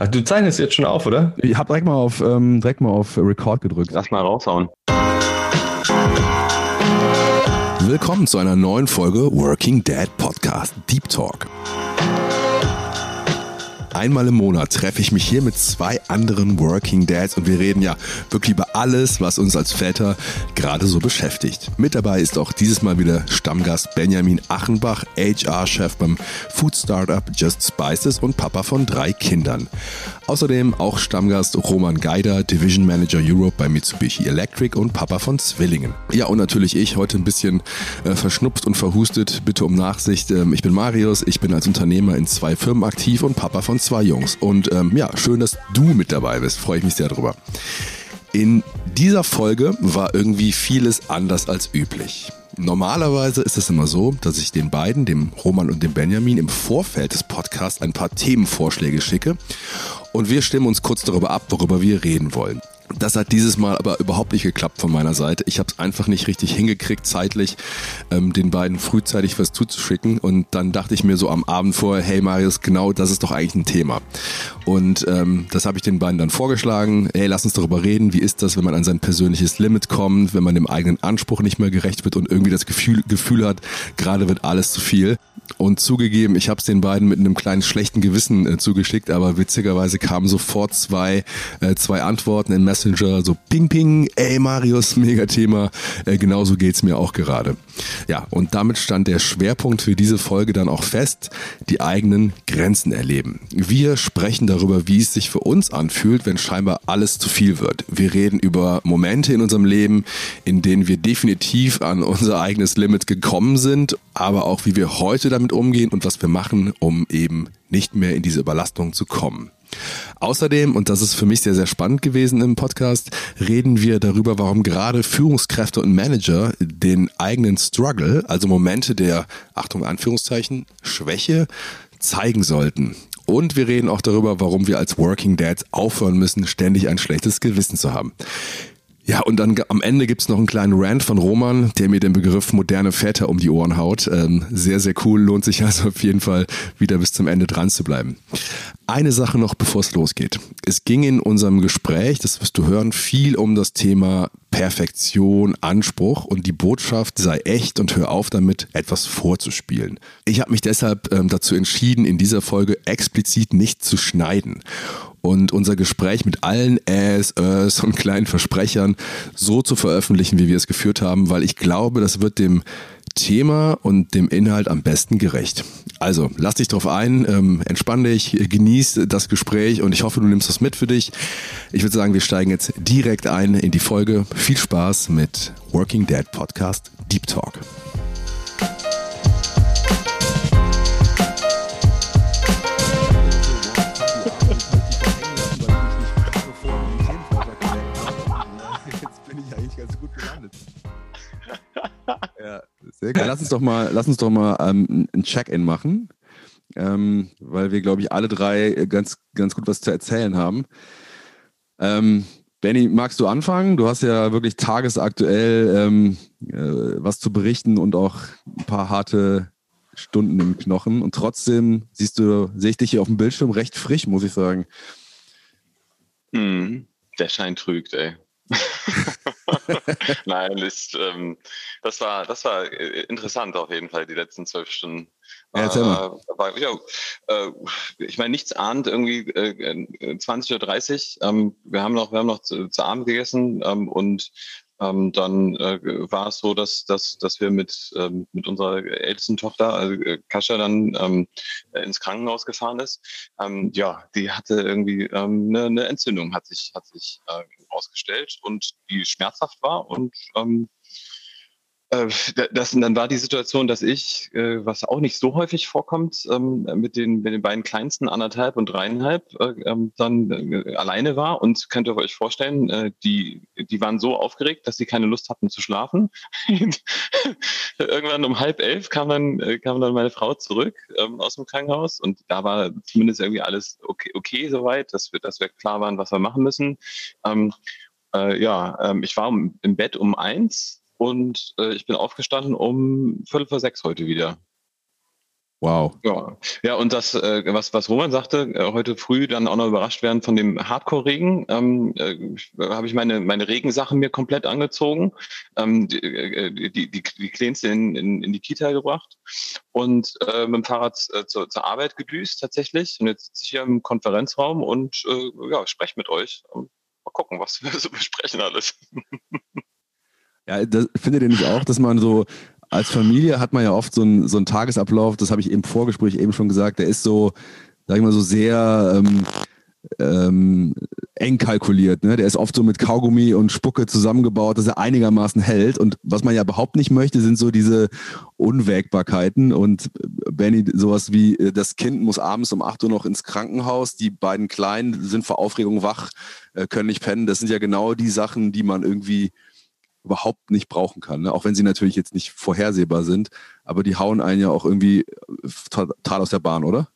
Ach, du zeichnest jetzt schon auf, oder? Ich habe direkt mal auf ähm, direkt mal auf Record gedrückt. Lass mal raushauen. Willkommen zu einer neuen Folge Working Dad Podcast Deep Talk. Einmal im Monat treffe ich mich hier mit zwei anderen Working Dads und wir reden ja wirklich über alles, was uns als Väter gerade so beschäftigt. Mit dabei ist auch dieses Mal wieder Stammgast Benjamin Achenbach, HR-Chef beim Food Startup Just Spices und Papa von drei Kindern. Außerdem auch Stammgast Roman Geider, Division Manager Europe bei Mitsubishi Electric und Papa von Zwillingen. Ja, und natürlich ich, heute ein bisschen äh, verschnupft und verhustet. Bitte um Nachsicht. Ähm, ich bin Marius, ich bin als Unternehmer in zwei Firmen aktiv und Papa von zwei Jungs. Und ähm, ja, schön, dass du mit dabei bist. Freue ich mich sehr drüber. In dieser Folge war irgendwie vieles anders als üblich. Normalerweise ist es immer so, dass ich den beiden, dem Roman und dem Benjamin, im Vorfeld des Podcasts ein paar Themenvorschläge schicke und wir stimmen uns kurz darüber ab, worüber wir reden wollen. Das hat dieses Mal aber überhaupt nicht geklappt von meiner Seite. Ich habe es einfach nicht richtig hingekriegt, zeitlich ähm, den beiden frühzeitig was zuzuschicken. Und dann dachte ich mir so am Abend vorher, hey Marius, genau das ist doch eigentlich ein Thema. Und ähm, das habe ich den beiden dann vorgeschlagen. Hey, lass uns darüber reden. Wie ist das, wenn man an sein persönliches Limit kommt, wenn man dem eigenen Anspruch nicht mehr gerecht wird und irgendwie das Gefühl, Gefühl hat, gerade wird alles zu viel. Und zugegeben, ich habe es den beiden mit einem kleinen schlechten Gewissen äh, zugeschickt, aber witzigerweise kamen sofort zwei, äh, zwei Antworten in Messenger, so ping ping, ey Marius, mega Thema, äh, genauso geht's mir auch gerade. Ja, und damit stand der Schwerpunkt für diese Folge dann auch fest, die eigenen Grenzen erleben. Wir sprechen darüber, wie es sich für uns anfühlt, wenn scheinbar alles zu viel wird. Wir reden über Momente in unserem Leben, in denen wir definitiv an unser eigenes Limit gekommen sind, aber auch wie wir heute damit umgehen und was wir machen, um eben nicht mehr in diese Überlastung zu kommen. Außerdem, und das ist für mich sehr, sehr spannend gewesen im Podcast, reden wir darüber, warum gerade Führungskräfte und Manager den eigenen Struggle, also Momente der, Achtung, Anführungszeichen, Schwäche, zeigen sollten. Und wir reden auch darüber, warum wir als Working Dads aufhören müssen, ständig ein schlechtes Gewissen zu haben. Ja, und dann am Ende gibt's noch einen kleinen Rant von Roman, der mir den Begriff moderne Väter um die Ohren haut. Ähm, sehr, sehr cool, lohnt sich also auf jeden Fall wieder bis zum Ende dran zu bleiben. Eine Sache noch, bevor es losgeht. Es ging in unserem Gespräch, das wirst du hören, viel um das Thema Perfektion, Anspruch und die Botschaft sei echt und hör auf damit, etwas vorzuspielen. Ich habe mich deshalb ähm, dazu entschieden, in dieser Folge explizit nicht zu schneiden und unser Gespräch mit allen Äs, Ös und kleinen Versprechern so zu veröffentlichen, wie wir es geführt haben, weil ich glaube, das wird dem Thema und dem Inhalt am besten gerecht. Also, lass dich drauf ein, ähm, entspann dich, genieß das Gespräch und ich hoffe, du nimmst das mit für dich. Ich würde sagen, wir steigen jetzt direkt ein in die Folge. Viel Spaß mit Working Dad Podcast Deep Talk. Sehr geil. Lass uns doch mal, lass uns doch mal ähm, ein Check-in machen, ähm, weil wir, glaube ich, alle drei ganz, ganz gut was zu erzählen haben. Ähm, Benny, magst du anfangen? Du hast ja wirklich tagesaktuell ähm, äh, was zu berichten und auch ein paar harte Stunden im Knochen. Und trotzdem siehst du, sehe ich dich hier auf dem Bildschirm recht frisch, muss ich sagen. Mm, der Schein trügt, ey. Nein, ist, ähm, das war, das war äh, interessant auf jeden Fall, die letzten zwölf Stunden. Ja, erzähl mal. Äh, war, ja, äh, ich meine, nichts ahnt, irgendwie äh, 20.30 Uhr. Ähm, wir haben noch, wir haben noch zu, zu Abend gegessen ähm, und ähm, dann äh, war es so, dass, dass, dass wir mit, ähm, mit unserer ältesten Tochter, also äh, Kascha, dann ähm, ins Krankenhaus gefahren ist. Ähm, ja, die hatte irgendwie ähm, eine, eine Entzündung, hat sich, hat sich äh, ausgestellt und die schmerzhaft war und ähm, äh, das, dann war die Situation, dass ich, äh, was auch nicht so häufig vorkommt, ähm, mit den, mit den beiden kleinsten anderthalb und dreieinhalb, äh, ähm, dann alleine war und könnt ihr euch vorstellen, die, die waren so aufgeregt, dass sie keine Lust hatten zu schlafen. Irgendwann um halb elf kam dann, kam dann meine Frau zurück ähm, aus dem Krankenhaus und da war zumindest irgendwie alles okay, okay soweit, dass wir, dass wir klar waren, was wir machen müssen. Äh, ja, ich war im Bett um eins und äh, ich bin aufgestanden um Viertel vor sechs heute wieder. Wow. Ja, ja und das, äh, was, was Roman sagte, äh, heute früh dann auch noch überrascht werden von dem Hardcore-Regen, ähm, äh, habe ich meine, meine Regensachen mir komplett angezogen, ähm, die, äh, die, die, die Kleinste in, in, in die Kita gebracht und äh, mit dem Fahrrad äh, zur, zur Arbeit gedüst tatsächlich. Und jetzt sitze ich hier im Konferenzraum und äh, ja, spreche mit euch. Mal gucken, was wir so besprechen alles. Ja, das, findet ihr nicht auch, dass man so als Familie hat man ja oft so einen, so einen Tagesablauf, das habe ich im Vorgespräch eben schon gesagt, der ist so, sag ich mal, so sehr ähm, ähm, eng kalkuliert. Ne? Der ist oft so mit Kaugummi und Spucke zusammengebaut, dass er einigermaßen hält. Und was man ja überhaupt nicht möchte, sind so diese Unwägbarkeiten. Und äh, Benny, sowas wie, äh, das Kind muss abends um 8 Uhr noch ins Krankenhaus, die beiden Kleinen sind vor Aufregung wach, äh, können nicht pennen. Das sind ja genau die Sachen, die man irgendwie überhaupt nicht brauchen kann. Ne? Auch wenn sie natürlich jetzt nicht vorhersehbar sind, aber die hauen einen ja auch irgendwie äh, total aus der Bahn, oder?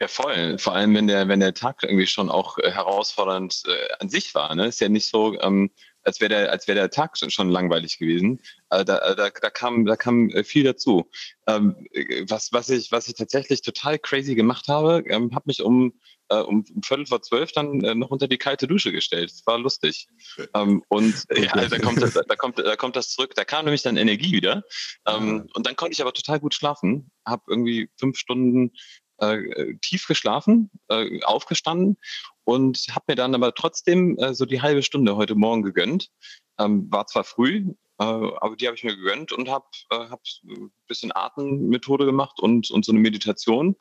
Ja, voll. Vor allem, wenn der, wenn der Tag irgendwie schon auch äh, herausfordernd äh, an sich war. Ne? Ist ja nicht so, ähm, als wäre der, als wäre der Tag schon langweilig gewesen. Also da, da, da kam, da kam äh, viel dazu. Ähm, was, was ich, was ich tatsächlich total crazy gemacht habe, ähm, habe mich um äh, um, um Viertel vor zwölf dann äh, noch unter die kalte Dusche gestellt. Das war lustig. Ähm, und äh, ja, da kommt, da, da, kommt, da kommt das zurück. Da kam nämlich dann Energie wieder. Ähm, und dann konnte ich aber total gut schlafen. Habe irgendwie fünf Stunden äh, tief geschlafen, äh, aufgestanden und habe mir dann aber trotzdem äh, so die halbe Stunde heute Morgen gegönnt. Ähm, war zwar früh, äh, aber die habe ich mir gegönnt und habe äh, hab ein bisschen Atemmethode gemacht und, und so eine Meditation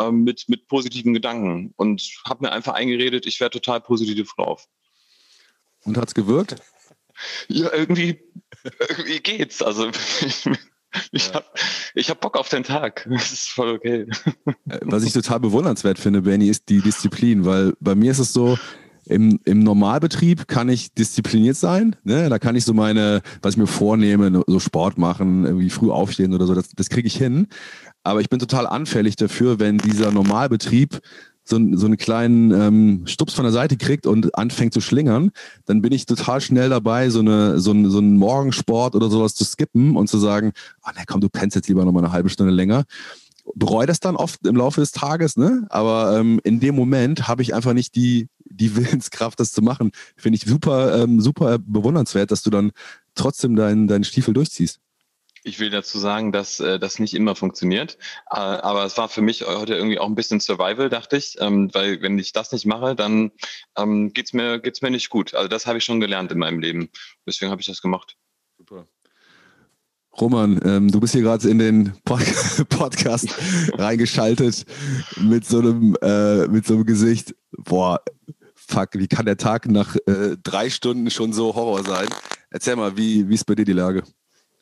ähm, mit, mit positiven Gedanken und habe mir einfach eingeredet, ich wäre total positiv drauf. Und hat es gewirkt? Ja, irgendwie, irgendwie geht's. Also ich ja. habe ich hab Bock auf den Tag. Das ist voll okay. Äh, was ich total bewundernswert finde, Benny, ist die Disziplin, weil bei mir ist es so, im, im Normalbetrieb kann ich diszipliniert sein. Ne? Da kann ich so meine, was ich mir vornehme, so Sport machen, irgendwie früh aufstehen oder so, das, das kriege ich hin. Aber ich bin total anfällig dafür, wenn dieser Normalbetrieb so, so einen kleinen ähm, Stups von der Seite kriegt und anfängt zu schlingern, dann bin ich total schnell dabei, so, eine, so, ein, so einen Morgensport oder sowas zu skippen und zu sagen, ah oh, ne, komm, du pennst jetzt lieber noch mal eine halbe Stunde länger. Bereue das dann oft im Laufe des Tages, ne? Aber ähm, in dem Moment habe ich einfach nicht die, die Willenskraft, das zu machen. Finde ich super, ähm, super bewundernswert, dass du dann trotzdem deinen dein Stiefel durchziehst. Ich will dazu sagen, dass äh, das nicht immer funktioniert. Äh, aber es war für mich heute irgendwie auch ein bisschen Survival, dachte ich. Ähm, weil wenn ich das nicht mache, dann ähm, geht's mir, geht's mir nicht gut. Also das habe ich schon gelernt in meinem Leben. Deswegen habe ich das gemacht. Super. Roman, ähm, du bist hier gerade in den Pod Podcast reingeschaltet mit so einem äh, mit so einem Gesicht. Boah, fuck, wie kann der Tag nach äh, drei Stunden schon so Horror sein? Erzähl mal, wie, wie ist bei dir die Lage?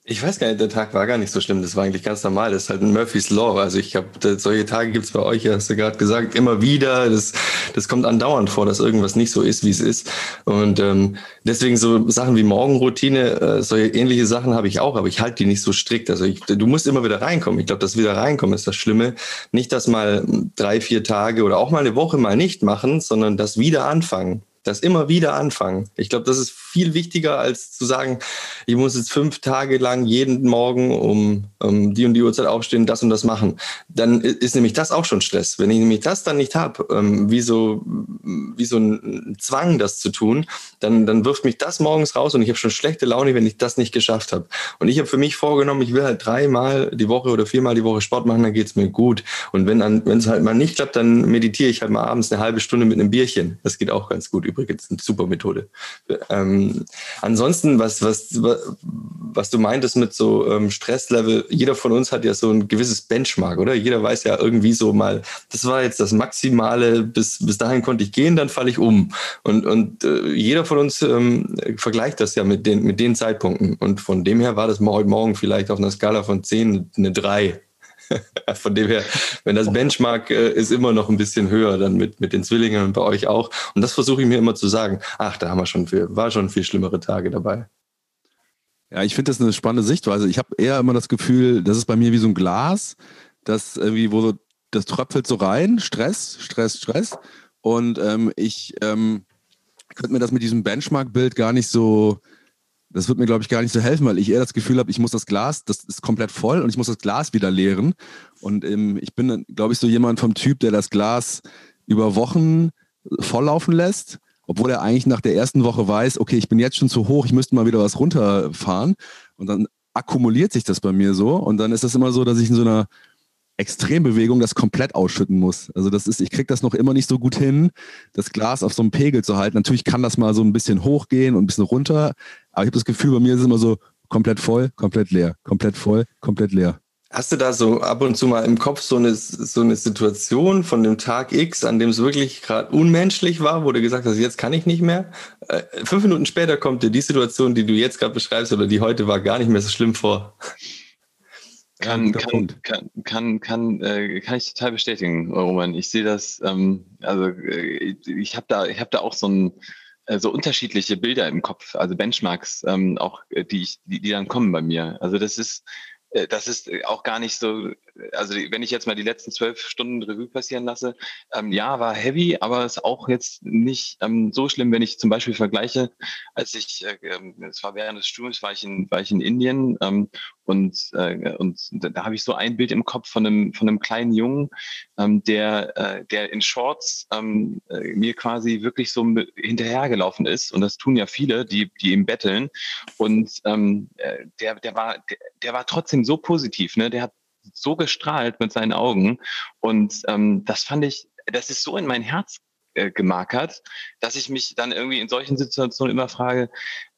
Ich weiß gar nicht, der Tag war gar nicht so schlimm. Das war eigentlich ganz normal. Das ist halt ein Murphy's Law. Also ich habe solche Tage gibt's bei euch, hast du gerade gesagt, immer wieder. Das, das kommt andauernd vor, dass irgendwas nicht so ist, wie es ist. Und ähm, deswegen so Sachen wie Morgenroutine, äh, solche ähnliche Sachen habe ich auch, aber ich halte die nicht so strikt. Also ich, du musst immer wieder reinkommen. Ich glaube, das wieder reinkommen ist das Schlimme. Nicht das mal drei, vier Tage oder auch mal eine Woche mal nicht machen, sondern das wieder anfangen das immer wieder anfangen. Ich glaube, das ist viel wichtiger, als zu sagen, ich muss jetzt fünf Tage lang jeden Morgen um, um die und die Uhrzeit aufstehen, das und das machen. Dann ist nämlich das auch schon Stress. Wenn ich nämlich das dann nicht habe, ähm, wie, so, wie so ein Zwang, das zu tun, dann, dann wirft mich das morgens raus und ich habe schon schlechte Laune, wenn ich das nicht geschafft habe. Und ich habe für mich vorgenommen, ich will halt dreimal die Woche oder viermal die Woche Sport machen, dann geht's mir gut. Und wenn es halt mal nicht klappt, dann meditiere ich halt mal abends eine halbe Stunde mit einem Bierchen. Das geht auch ganz gut übrigens eine super Methode. Ähm, ansonsten, was, was, was du meintest mit so ähm, Stresslevel, jeder von uns hat ja so ein gewisses Benchmark, oder? Jeder weiß ja irgendwie so mal, das war jetzt das Maximale, bis, bis dahin konnte ich gehen, dann falle ich um. Und, und äh, jeder von uns ähm, vergleicht das ja mit den, mit den Zeitpunkten. Und von dem her war das heute Morgen vielleicht auf einer Skala von 10 eine 3 Von dem her, wenn das Benchmark äh, ist immer noch ein bisschen höher, dann mit, mit den Zwillingen und bei euch auch. Und das versuche ich mir immer zu sagen. Ach, da haben wir schon viel, war schon viel schlimmere Tage dabei. Ja, ich finde das eine spannende Sichtweise. Ich habe eher immer das Gefühl, das ist bei mir wie so ein Glas, das irgendwie, wo so, das tröpfelt so rein, Stress, Stress, Stress. Und ähm, ich ähm, könnte mir das mit diesem Benchmark-Bild gar nicht so das wird mir, glaube ich, gar nicht so helfen, weil ich eher das Gefühl habe, ich muss das Glas, das ist komplett voll und ich muss das Glas wieder leeren. Und ähm, ich bin, glaube ich, so jemand vom Typ, der das Glas über Wochen volllaufen lässt, obwohl er eigentlich nach der ersten Woche weiß, okay, ich bin jetzt schon zu hoch, ich müsste mal wieder was runterfahren. Und dann akkumuliert sich das bei mir so. Und dann ist das immer so, dass ich in so einer Extrembewegung das komplett ausschütten muss. Also das ist, ich kriege das noch immer nicht so gut hin, das Glas auf so einem Pegel zu halten. Natürlich kann das mal so ein bisschen hochgehen und ein bisschen runter, aber ich habe das Gefühl, bei mir ist es immer so komplett voll, komplett leer, komplett voll, komplett leer. Hast du da so ab und zu mal im Kopf so eine, so eine Situation von dem Tag X, an dem es wirklich gerade unmenschlich war, wo du gesagt hast, jetzt kann ich nicht mehr? Äh, fünf Minuten später kommt dir die Situation, die du jetzt gerade beschreibst oder die heute war, gar nicht mehr so schlimm vor. Kann, kann, kann, kann, kann, äh, kann ich total bestätigen, Roman. Ich sehe das, ähm, also äh, ich habe da, ich habe da auch so ein äh, so unterschiedliche Bilder im Kopf, also Benchmarks, ähm, auch äh, die ich, die, die dann kommen bei mir. Also das ist, äh, das ist auch gar nicht so, also wenn ich jetzt mal die letzten zwölf Stunden Revue passieren lasse, ähm, ja, war heavy, aber ist auch jetzt nicht ähm, so schlimm, wenn ich zum Beispiel vergleiche, als ich, äh, ähm, es war während des Studiums, war ich in, war ich in Indien ähm, und, äh, und da, habe ich so ein Bild im Kopf von einem, von einem kleinen Jungen, ähm, der, äh, der in Shorts ähm, äh, mir quasi wirklich so hinterhergelaufen ist. Und das tun ja viele, die, die ihm betteln. Und ähm, äh, der, der, war, der, der war trotzdem so positiv, ne? Der hat so gestrahlt mit seinen Augen. Und ähm, das fand ich, das ist so in mein Herz äh, gemarkert, dass ich mich dann irgendwie in solchen Situationen immer frage,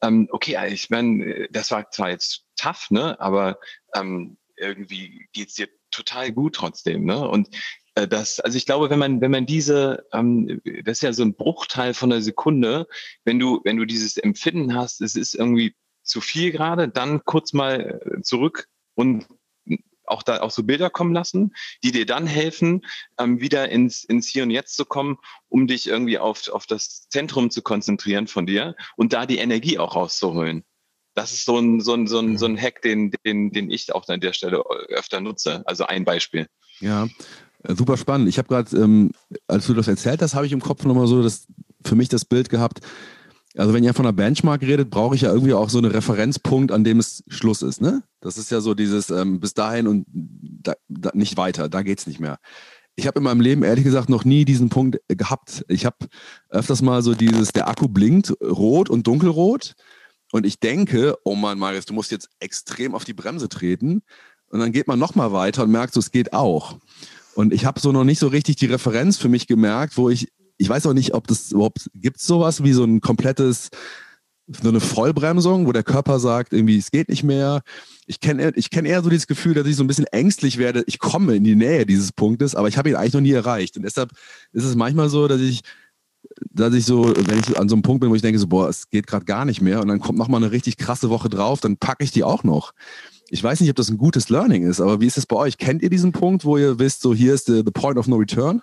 ähm, okay, ich meine, das war zwar jetzt tough, ne, aber ähm, irgendwie geht's dir total gut trotzdem, ne? Und äh, das, also ich glaube, wenn man, wenn man diese, ähm, das ist ja so ein Bruchteil von einer Sekunde, wenn du, wenn du dieses Empfinden hast, es ist irgendwie zu viel gerade, dann kurz mal äh, zurück und auch da auch so Bilder kommen lassen, die dir dann helfen, ähm, wieder ins, ins Hier und Jetzt zu kommen, um dich irgendwie auf, auf das Zentrum zu konzentrieren von dir und da die Energie auch rauszuholen. Das ist so ein, so ein, so ein, so ein Hack, den, den, den ich auch an der Stelle öfter nutze. Also ein Beispiel. Ja, äh, super spannend. Ich habe gerade, ähm, als du das erzählt hast, habe ich im Kopf nochmal so das, für mich das Bild gehabt, also wenn ihr von einer Benchmark redet, brauche ich ja irgendwie auch so einen Referenzpunkt, an dem es Schluss ist. Ne? Das ist ja so dieses ähm, bis dahin und da, da nicht weiter, da geht es nicht mehr. Ich habe in meinem Leben ehrlich gesagt noch nie diesen Punkt äh, gehabt. Ich habe öfters mal so dieses, der Akku blinkt rot und dunkelrot und ich denke, oh Mann, Marius, du musst jetzt extrem auf die Bremse treten und dann geht man nochmal weiter und merkt so, es geht auch. Und ich habe so noch nicht so richtig die Referenz für mich gemerkt, wo ich ich weiß auch nicht, ob das überhaupt gibt sowas wie so ein komplettes, so eine Vollbremsung, wo der Körper sagt, irgendwie, es geht nicht mehr. Ich kenne ich kenn eher so dieses Gefühl, dass ich so ein bisschen ängstlich werde. Ich komme in die Nähe dieses Punktes, aber ich habe ihn eigentlich noch nie erreicht. Und deshalb ist es manchmal so, dass ich, dass ich so, wenn ich an so einem Punkt bin, wo ich denke, so, boah, es geht gerade gar nicht mehr und dann kommt nochmal eine richtig krasse Woche drauf, dann packe ich die auch noch. Ich weiß nicht, ob das ein gutes Learning ist, aber wie ist es bei euch? Kennt ihr diesen Punkt, wo ihr wisst, so hier ist the, the point of no return?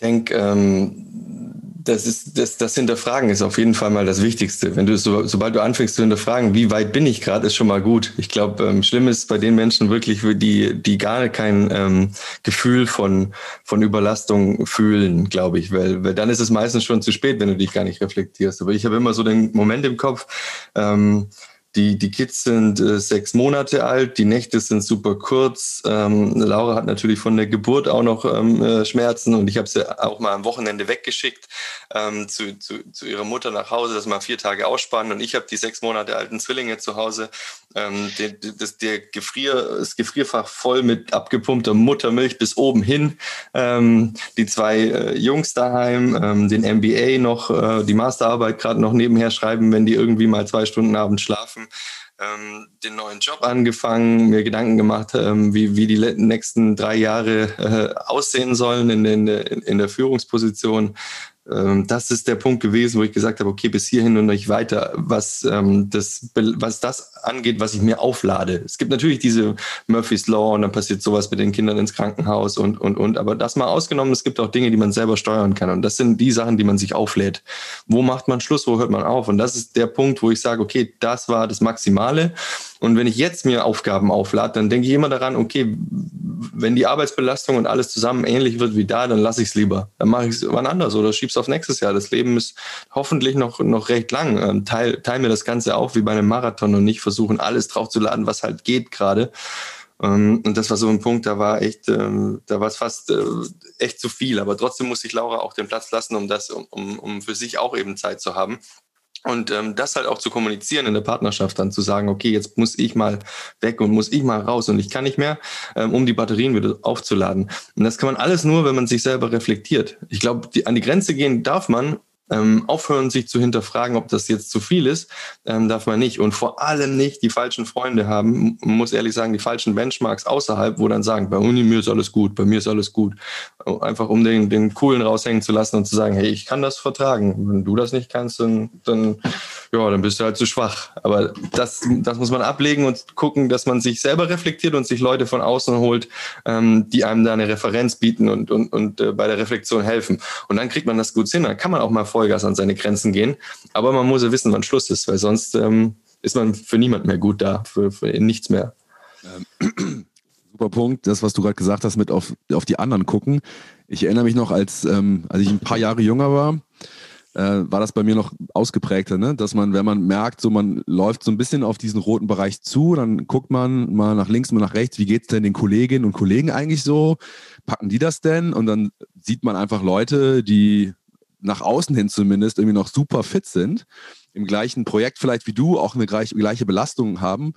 denke, ähm, das ist das, das Hinterfragen ist auf jeden Fall mal das Wichtigste. Wenn du so, sobald du anfängst zu hinterfragen, wie weit bin ich gerade, ist schon mal gut. Ich glaube, ähm, schlimm ist bei den Menschen wirklich, die die gar kein ähm, Gefühl von von Überlastung fühlen, glaube ich, weil, weil dann ist es meistens schon zu spät, wenn du dich gar nicht reflektierst. Aber ich habe immer so den Moment im Kopf. Ähm, die, die Kids sind äh, sechs Monate alt, die Nächte sind super kurz. Ähm, Laura hat natürlich von der Geburt auch noch ähm, äh, Schmerzen und ich habe sie auch mal am Wochenende weggeschickt ähm, zu, zu, zu ihrer Mutter nach Hause, dass wir vier Tage ausspannen und ich habe die sechs Monate alten Zwillinge zu Hause. Ähm, der, das, der Gefrier, das Gefrierfach voll mit abgepumpter Muttermilch bis oben hin. Ähm, die zwei äh, Jungs daheim, ähm, den MBA noch, äh, die Masterarbeit gerade noch nebenher schreiben, wenn die irgendwie mal zwei Stunden abends schlafen getroffen, ähm, den neuen Job angefangen, mir Gedanken gemacht, ähm, wie, wie die nächsten drei Jahre äh, aussehen sollen in, in, in der Führungsposition. Ähm, das ist der Punkt gewesen, wo ich gesagt habe, okay, bis hierhin und nicht weiter, was, ähm, das, was das angeht, was ich mir auflade. Es gibt natürlich diese Murphy's Law und dann passiert sowas mit den Kindern ins Krankenhaus und, und, und. Aber das mal ausgenommen, es gibt auch Dinge, die man selber steuern kann. Und das sind die Sachen, die man sich auflädt. Wo macht man Schluss, wo hört man auf? Und das ist der Punkt, wo ich sage, okay, das war das Maximale. Und wenn ich jetzt mir Aufgaben auflade, dann denke ich immer daran, okay, wenn die Arbeitsbelastung und alles zusammen ähnlich wird wie da, dann lasse ich es lieber. Dann mache ich es wann anders oder schieb's auf nächstes Jahr. Das Leben ist hoffentlich noch, noch recht lang. Ähm, teil, teil mir das Ganze auf wie bei einem Marathon und nicht versuchen, alles draufzuladen, was halt geht gerade. Ähm, und das war so ein Punkt, da war echt, ähm, da war es fast äh, echt zu viel. Aber trotzdem musste ich Laura auch den Platz lassen, um das, um, um für sich auch eben Zeit zu haben. Und ähm, das halt auch zu kommunizieren in der Partnerschaft, dann zu sagen, okay, jetzt muss ich mal weg und muss ich mal raus und ich kann nicht mehr, ähm, um die Batterien wieder aufzuladen. Und das kann man alles nur, wenn man sich selber reflektiert. Ich glaube, an die Grenze gehen darf man, ähm, aufhören, sich zu hinterfragen, ob das jetzt zu viel ist, ähm, darf man nicht. Und vor allem nicht die falschen Freunde haben, man muss ehrlich sagen, die falschen Benchmarks außerhalb, wo dann sagen, bei Uni mir ist alles gut, bei mir ist alles gut. Einfach um den, den Coolen raushängen zu lassen und zu sagen, hey, ich kann das vertragen. Wenn du das nicht kannst, dann, dann, ja, dann bist du halt zu schwach. Aber das, das muss man ablegen und gucken, dass man sich selber reflektiert und sich Leute von außen holt, ähm, die einem da eine Referenz bieten und, und, und äh, bei der Reflexion helfen. Und dann kriegt man das gut hin. Dann kann man auch mal vor Vollgas an seine Grenzen gehen. Aber man muss ja wissen, wann Schluss ist, weil sonst ähm, ist man für niemand mehr gut da, für, für nichts mehr. Ähm, super Punkt, das, was du gerade gesagt hast, mit auf, auf die anderen gucken. Ich erinnere mich noch, als, ähm, als ich ein paar Jahre jünger war, äh, war das bei mir noch ausgeprägter, ne? dass man, wenn man merkt, so man läuft so ein bisschen auf diesen roten Bereich zu, dann guckt man mal nach links, mal nach rechts, wie geht es denn den Kolleginnen und Kollegen eigentlich so? Packen die das denn? Und dann sieht man einfach Leute, die nach außen hin zumindest irgendwie noch super fit sind, im gleichen Projekt vielleicht wie du auch eine gleiche, gleiche Belastung haben.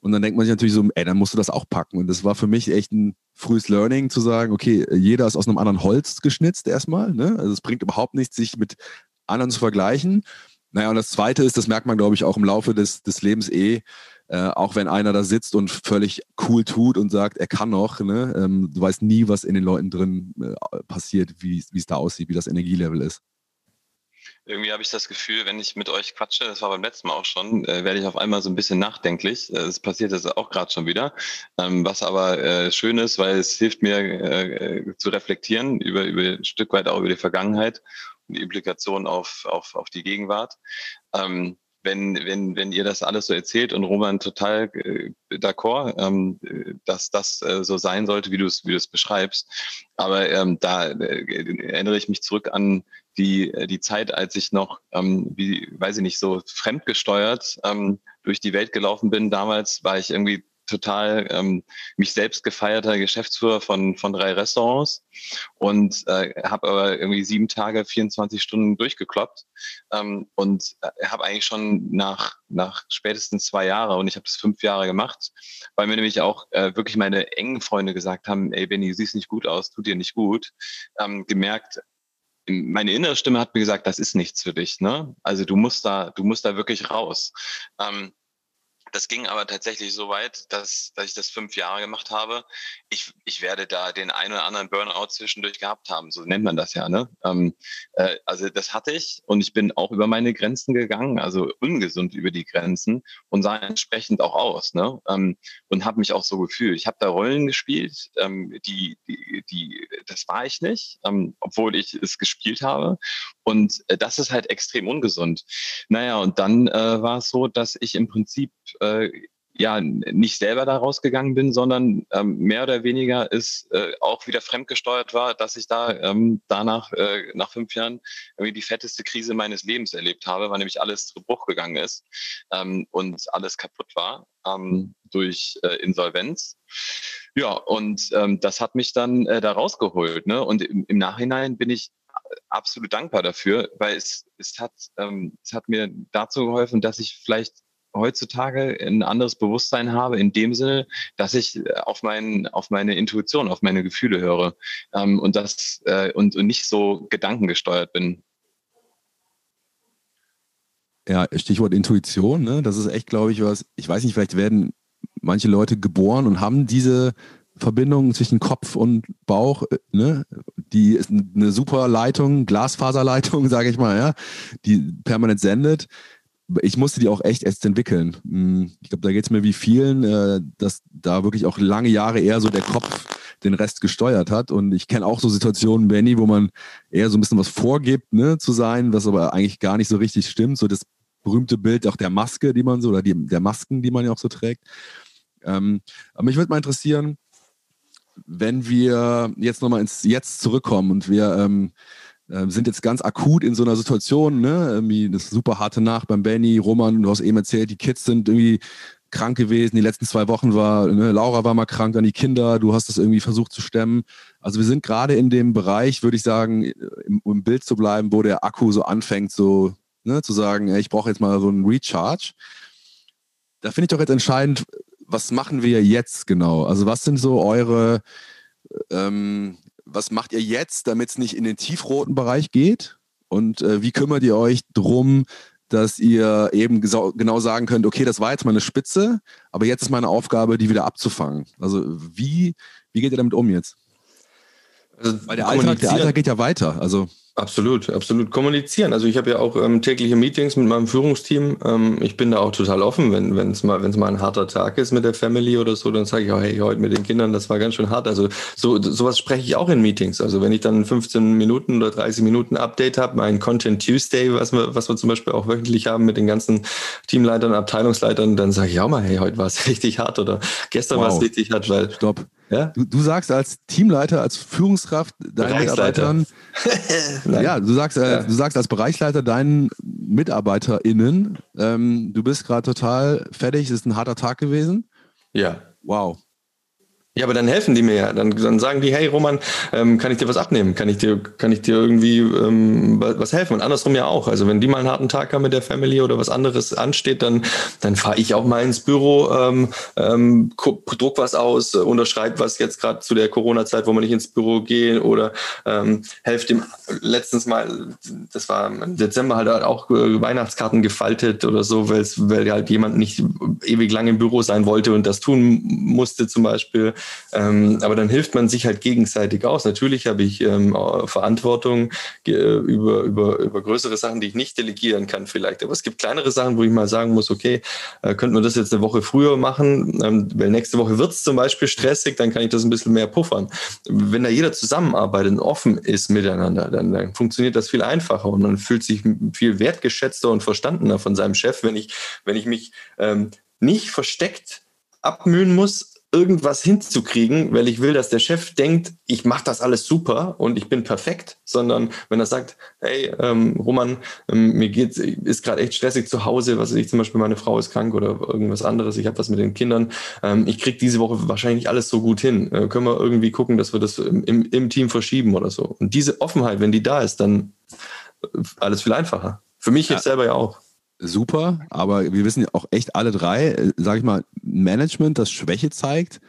Und dann denkt man sich natürlich so, ey, dann musst du das auch packen. Und das war für mich echt ein frühes Learning zu sagen, okay, jeder ist aus einem anderen Holz geschnitzt erstmal. Ne? Also es bringt überhaupt nichts, sich mit anderen zu vergleichen. Naja, und das Zweite ist, das merkt man, glaube ich, auch im Laufe des, des Lebens eh, äh, auch wenn einer da sitzt und völlig cool tut und sagt, er kann noch, ne? Ähm, du weißt nie, was in den Leuten drin äh, passiert, wie es da aussieht, wie das Energielevel ist. Irgendwie habe ich das Gefühl, wenn ich mit euch quatsche, das war beim letzten Mal auch schon, äh, werde ich auf einmal so ein bisschen nachdenklich. Äh, das passiert jetzt auch gerade schon wieder. Ähm, was aber äh, schön ist, weil es hilft mir äh, zu reflektieren über, über ein Stück weit auch über die Vergangenheit und die Implikationen auf, auf, auf die Gegenwart. Ähm, wenn, wenn, wenn ihr das alles so erzählt und Roman total äh, d'accord, ähm, dass das äh, so sein sollte, wie du es wie es beschreibst. Aber ähm, da äh, erinnere ich mich zurück an die, äh, die Zeit, als ich noch, ähm, wie, weiß ich nicht, so fremdgesteuert ähm, durch die Welt gelaufen bin. Damals war ich irgendwie total ähm, mich selbst gefeierter Geschäftsführer von, von drei Restaurants und äh, habe aber irgendwie sieben Tage, 24 Stunden durchgekloppt ähm, und äh, habe eigentlich schon nach, nach spätestens zwei Jahren, und ich habe das fünf Jahre gemacht, weil mir nämlich auch äh, wirklich meine engen Freunde gesagt haben, ey Benny, du siehst nicht gut aus, tut dir nicht gut, ähm, gemerkt, meine innere Stimme hat mir gesagt, das ist nichts für dich. Ne? Also du musst da, du musst da wirklich raus. Ähm, das ging aber tatsächlich so weit, dass, dass ich das fünf Jahre gemacht habe. Ich, ich werde da den einen oder anderen Burnout zwischendurch gehabt haben, so nennt man das ja. Ne? Ähm, äh, also das hatte ich und ich bin auch über meine Grenzen gegangen, also ungesund über die Grenzen und sah entsprechend auch aus ne? Ähm, und habe mich auch so gefühlt. Ich habe da Rollen gespielt, ähm, die, die, die, das war ich nicht, ähm, obwohl ich es gespielt habe. Und äh, das ist halt extrem ungesund. Naja, und dann äh, war es so, dass ich im Prinzip äh, ja nicht selber da rausgegangen bin, sondern ähm, mehr oder weniger ist äh, auch wieder fremdgesteuert war, dass ich da ähm, danach äh, nach fünf Jahren irgendwie die fetteste Krise meines Lebens erlebt habe, weil nämlich alles zu Bruch gegangen ist ähm, und alles kaputt war ähm, durch äh, Insolvenz. Ja, und ähm, das hat mich dann äh, da rausgeholt. Ne? Und im, im Nachhinein bin ich absolut dankbar dafür, weil es, es, hat, ähm, es hat mir dazu geholfen, dass ich vielleicht heutzutage ein anderes Bewusstsein habe, in dem Sinne, dass ich äh, auf, mein, auf meine Intuition, auf meine Gefühle höre ähm, und, das, äh, und, und nicht so gedankengesteuert bin. Ja, Stichwort Intuition, ne? das ist echt, glaube ich, was, ich weiß nicht, vielleicht werden manche Leute geboren und haben diese Verbindung zwischen Kopf und Bauch, äh, ne? die ist eine super Leitung, Glasfaserleitung, sage ich mal, ja, die permanent sendet ich musste die auch echt erst entwickeln. Hm, ich glaube, da geht es mir wie vielen, äh, dass da wirklich auch lange Jahre eher so der Kopf den Rest gesteuert hat. Und ich kenne auch so Situationen, Benny, wo man eher so ein bisschen was vorgibt, ne, zu sein, was aber eigentlich gar nicht so richtig stimmt. So das berühmte Bild auch der Maske, die man so, oder die, der Masken, die man ja auch so trägt. Ähm, aber mich würde mal interessieren, wenn wir jetzt nochmal ins Jetzt zurückkommen und wir ähm, äh, sind jetzt ganz akut in so einer Situation, ne? Irgendwie das super harte Nacht beim Benny, Roman, du hast eben erzählt, die Kids sind irgendwie krank gewesen. Die letzten zwei Wochen war, ne, Laura war mal krank, dann die Kinder, du hast das irgendwie versucht zu stemmen. Also wir sind gerade in dem Bereich, würde ich sagen, im, im, Bild zu bleiben, wo der Akku so anfängt, so ne, zu sagen, ey, ich brauche jetzt mal so einen Recharge. Da finde ich doch jetzt entscheidend, was machen wir jetzt genau? Also was sind so eure, ähm, was macht ihr jetzt, damit es nicht in den tiefroten Bereich geht? Und äh, wie kümmert ihr euch drum, dass ihr eben genau sagen könnt, okay, das war jetzt meine Spitze, aber jetzt ist meine Aufgabe, die wieder abzufangen. Also wie, wie geht ihr damit um jetzt? Also Weil der Alltag, der Alltag geht ja weiter. Also Absolut, absolut. Kommunizieren. Also ich habe ja auch ähm, tägliche Meetings mit meinem Führungsteam. Ähm, ich bin da auch total offen, wenn es mal, wenn's mal ein harter Tag ist mit der Family oder so, dann sage ich auch, hey, heute mit den Kindern, das war ganz schön hart. Also so sowas spreche ich auch in Meetings. Also wenn ich dann 15 Minuten oder 30 Minuten Update habe, mein Content Tuesday, was wir, was wir zum Beispiel auch wöchentlich haben mit den ganzen Teamleitern, Abteilungsleitern, dann sage ich auch mal, hey, heute war es richtig hart oder gestern wow. war es richtig hart, weil Stopp. Ja? Du, du, sagst als Teamleiter, als Führungskraft deinen Mitarbeitern, ja, du sagst, äh, du sagst als Bereichsleiter deinen MitarbeiterInnen, ähm, du bist gerade total fertig, es ist ein harter Tag gewesen. Ja. Wow. Ja, aber dann helfen die mir ja. Dann, dann sagen die, hey Roman, ähm, kann ich dir was abnehmen? Kann ich dir, kann ich dir irgendwie ähm, was helfen? Und andersrum ja auch. Also wenn die mal einen harten Tag haben mit der Family oder was anderes ansteht, dann, dann fahre ich auch mal ins Büro, ähm, ähm, druck was aus, äh, unterschreibe was jetzt gerade zu der Corona-Zeit, wo man nicht ins Büro gehen oder ähm, helft dem letztens mal, das war im Dezember halt auch äh, Weihnachtskarten gefaltet oder so, weil halt jemand nicht ewig lang im Büro sein wollte und das tun musste zum Beispiel. Ähm, aber dann hilft man sich halt gegenseitig aus. Natürlich habe ich ähm, Verantwortung über, über, über größere Sachen, die ich nicht delegieren kann vielleicht. Aber es gibt kleinere Sachen, wo ich mal sagen muss, okay, äh, könnten wir das jetzt eine Woche früher machen, ähm, weil nächste Woche wird es zum Beispiel stressig, dann kann ich das ein bisschen mehr puffern. Wenn da jeder zusammenarbeitet und offen ist miteinander, dann, dann funktioniert das viel einfacher und man fühlt sich viel wertgeschätzter und verstandener von seinem Chef, wenn ich, wenn ich mich ähm, nicht versteckt abmühen muss, irgendwas hinzukriegen, weil ich will, dass der Chef denkt, ich mache das alles super und ich bin perfekt, sondern wenn er sagt, hey, ähm, Roman, ähm, mir geht's, ist gerade echt stressig zu Hause, was weiß ich zum Beispiel, meine Frau ist krank oder irgendwas anderes, ich habe was mit den Kindern, ähm, ich krieg diese Woche wahrscheinlich nicht alles so gut hin. Äh, können wir irgendwie gucken, dass wir das im, im, im Team verschieben oder so. Und diese Offenheit, wenn die da ist, dann äh, alles viel einfacher. Für mich ja. jetzt selber ja auch super, aber wir wissen ja auch echt alle drei, äh, sag ich mal, Management, das Schwäche zeigt,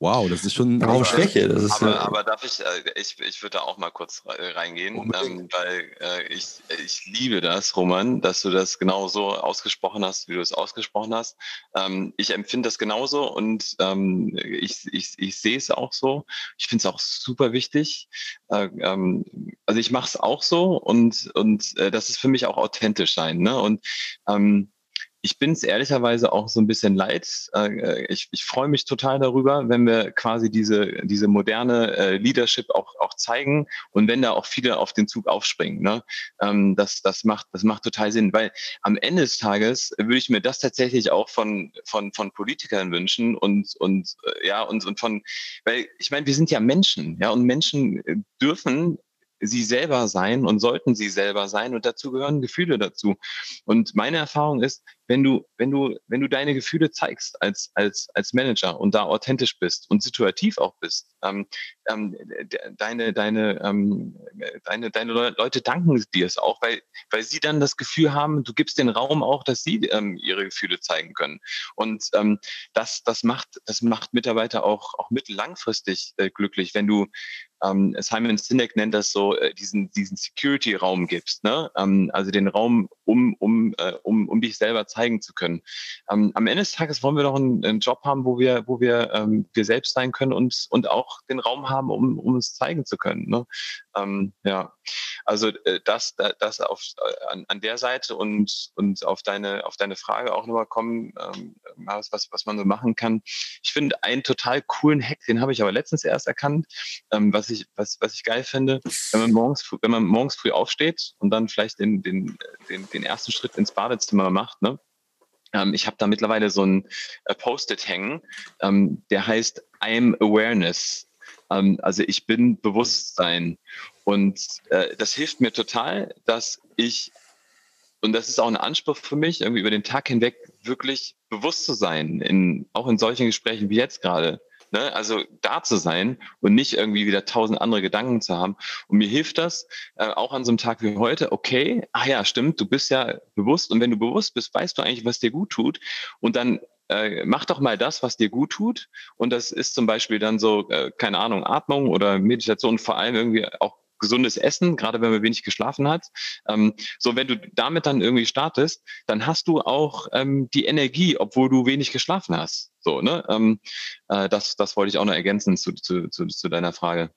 Wow, das ist schon eine Schwäche. Das ist aber, ja aber darf ich, äh, ich, ich würde da auch mal kurz reingehen, ähm, weil äh, ich, ich liebe das, Roman, dass du das genauso ausgesprochen hast, wie du es ausgesprochen hast. Ähm, ich empfinde das genauso und ähm, ich, ich, ich sehe es auch so. Ich finde es auch super wichtig. Äh, ähm, also ich mache es auch so und, und äh, das ist für mich auch authentisch sein. Ne? Und ähm, ich bin es ehrlicherweise auch so ein bisschen leid. Äh, ich, ich freue mich total darüber, wenn wir quasi diese, diese moderne äh, Leadership auch, auch zeigen und wenn da auch viele auf den Zug aufspringen. Ne? Ähm, das, das, macht, das macht total Sinn, weil am Ende des Tages würde ich mir das tatsächlich auch von, von, von Politikern wünschen und, und, äh, ja, und, und von, weil ich meine, wir sind ja Menschen, ja, und Menschen dürfen sie selber sein und sollten sie selber sein und dazu gehören Gefühle dazu. Und meine Erfahrung ist, wenn du, wenn du, wenn du deine Gefühle zeigst als, als, als Manager und da authentisch bist und situativ auch bist, ähm, ähm, deine, deine, ähm, deine, deine Leute danken dir es auch, weil, weil sie dann das Gefühl haben, du gibst den Raum auch, dass sie ähm, ihre Gefühle zeigen können. Und ähm, das, das macht, das macht Mitarbeiter auch, auch mittellangfristig äh, glücklich, wenn du, ähm, Simon Sinek nennt das so, äh, diesen, diesen Security-Raum gibst, ne? Ähm, also den Raum, um, um, äh, um, um dich selber zeigen zu können. Ähm, am Ende des Tages wollen wir doch einen, einen Job haben, wo wir, wo wir, ähm, wir selbst sein können und, und auch den Raum haben, um, um es zeigen zu können. Ne? Ähm, ja, also äh, das, das auf, äh, an, an der Seite und, und auf deine, auf deine Frage auch nochmal kommen, ähm, was, was man so machen kann. Ich finde einen total coolen Hack, den habe ich aber letztens erst erkannt, ähm, was ich, was, was ich geil finde, wenn man morgens, wenn man morgens früh aufsteht und dann vielleicht den, den, den, den ersten Schritt ins Badezimmer macht, ne? Ähm, ich habe da mittlerweile so ein äh, Post-it hängen, ähm, der heißt I'm Awareness. Ähm, also ich bin Bewusstsein. Und äh, das hilft mir total, dass ich, und das ist auch ein Anspruch für mich, irgendwie über den Tag hinweg wirklich bewusst zu sein, in, auch in solchen Gesprächen wie jetzt gerade. Ne? Also da zu sein und nicht irgendwie wieder tausend andere Gedanken zu haben. Und mir hilft das äh, auch an so einem Tag wie heute, okay, ah ja, stimmt, du bist ja bewusst und wenn du bewusst bist, weißt du eigentlich, was dir gut tut. Und dann äh, mach doch mal das, was dir gut tut. Und das ist zum Beispiel dann so, äh, keine Ahnung, Atmung oder Meditation, vor allem irgendwie auch gesundes Essen, gerade wenn man wenig geschlafen hat. Ähm, so, wenn du damit dann irgendwie startest, dann hast du auch ähm, die Energie, obwohl du wenig geschlafen hast. So, ne? Ähm, äh, das, das wollte ich auch noch ergänzen zu, zu, zu, zu deiner Frage.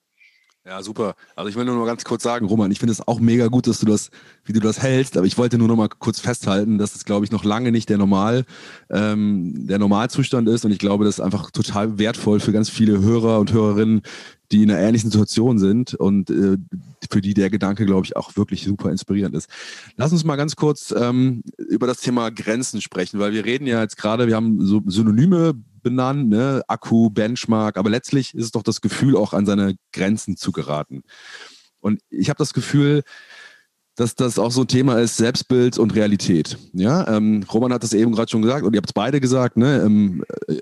Ja, super. Also ich will nur noch ganz kurz sagen, Roman, ich finde es auch mega gut, dass du das, wie du das hältst, aber ich wollte nur noch mal kurz festhalten, dass es, glaube ich, noch lange nicht der Normal, ähm, der Normalzustand ist und ich glaube, das ist einfach total wertvoll für ganz viele Hörer und Hörerinnen, die in einer ähnlichen Situation sind und äh, für die der Gedanke, glaube ich, auch wirklich super inspirierend ist. Lass uns mal ganz kurz ähm, über das Thema Grenzen sprechen, weil wir reden ja jetzt gerade, wir haben so Synonyme benannt, ne? Akku, Benchmark, aber letztlich ist es doch das Gefühl, auch an seine Grenzen zu geraten. Und ich habe das Gefühl, dass das auch so ein Thema ist, Selbstbild und Realität. Ja, ähm, Roman hat das eben gerade schon gesagt und ihr habt es beide gesagt, ne? Ähm, äh,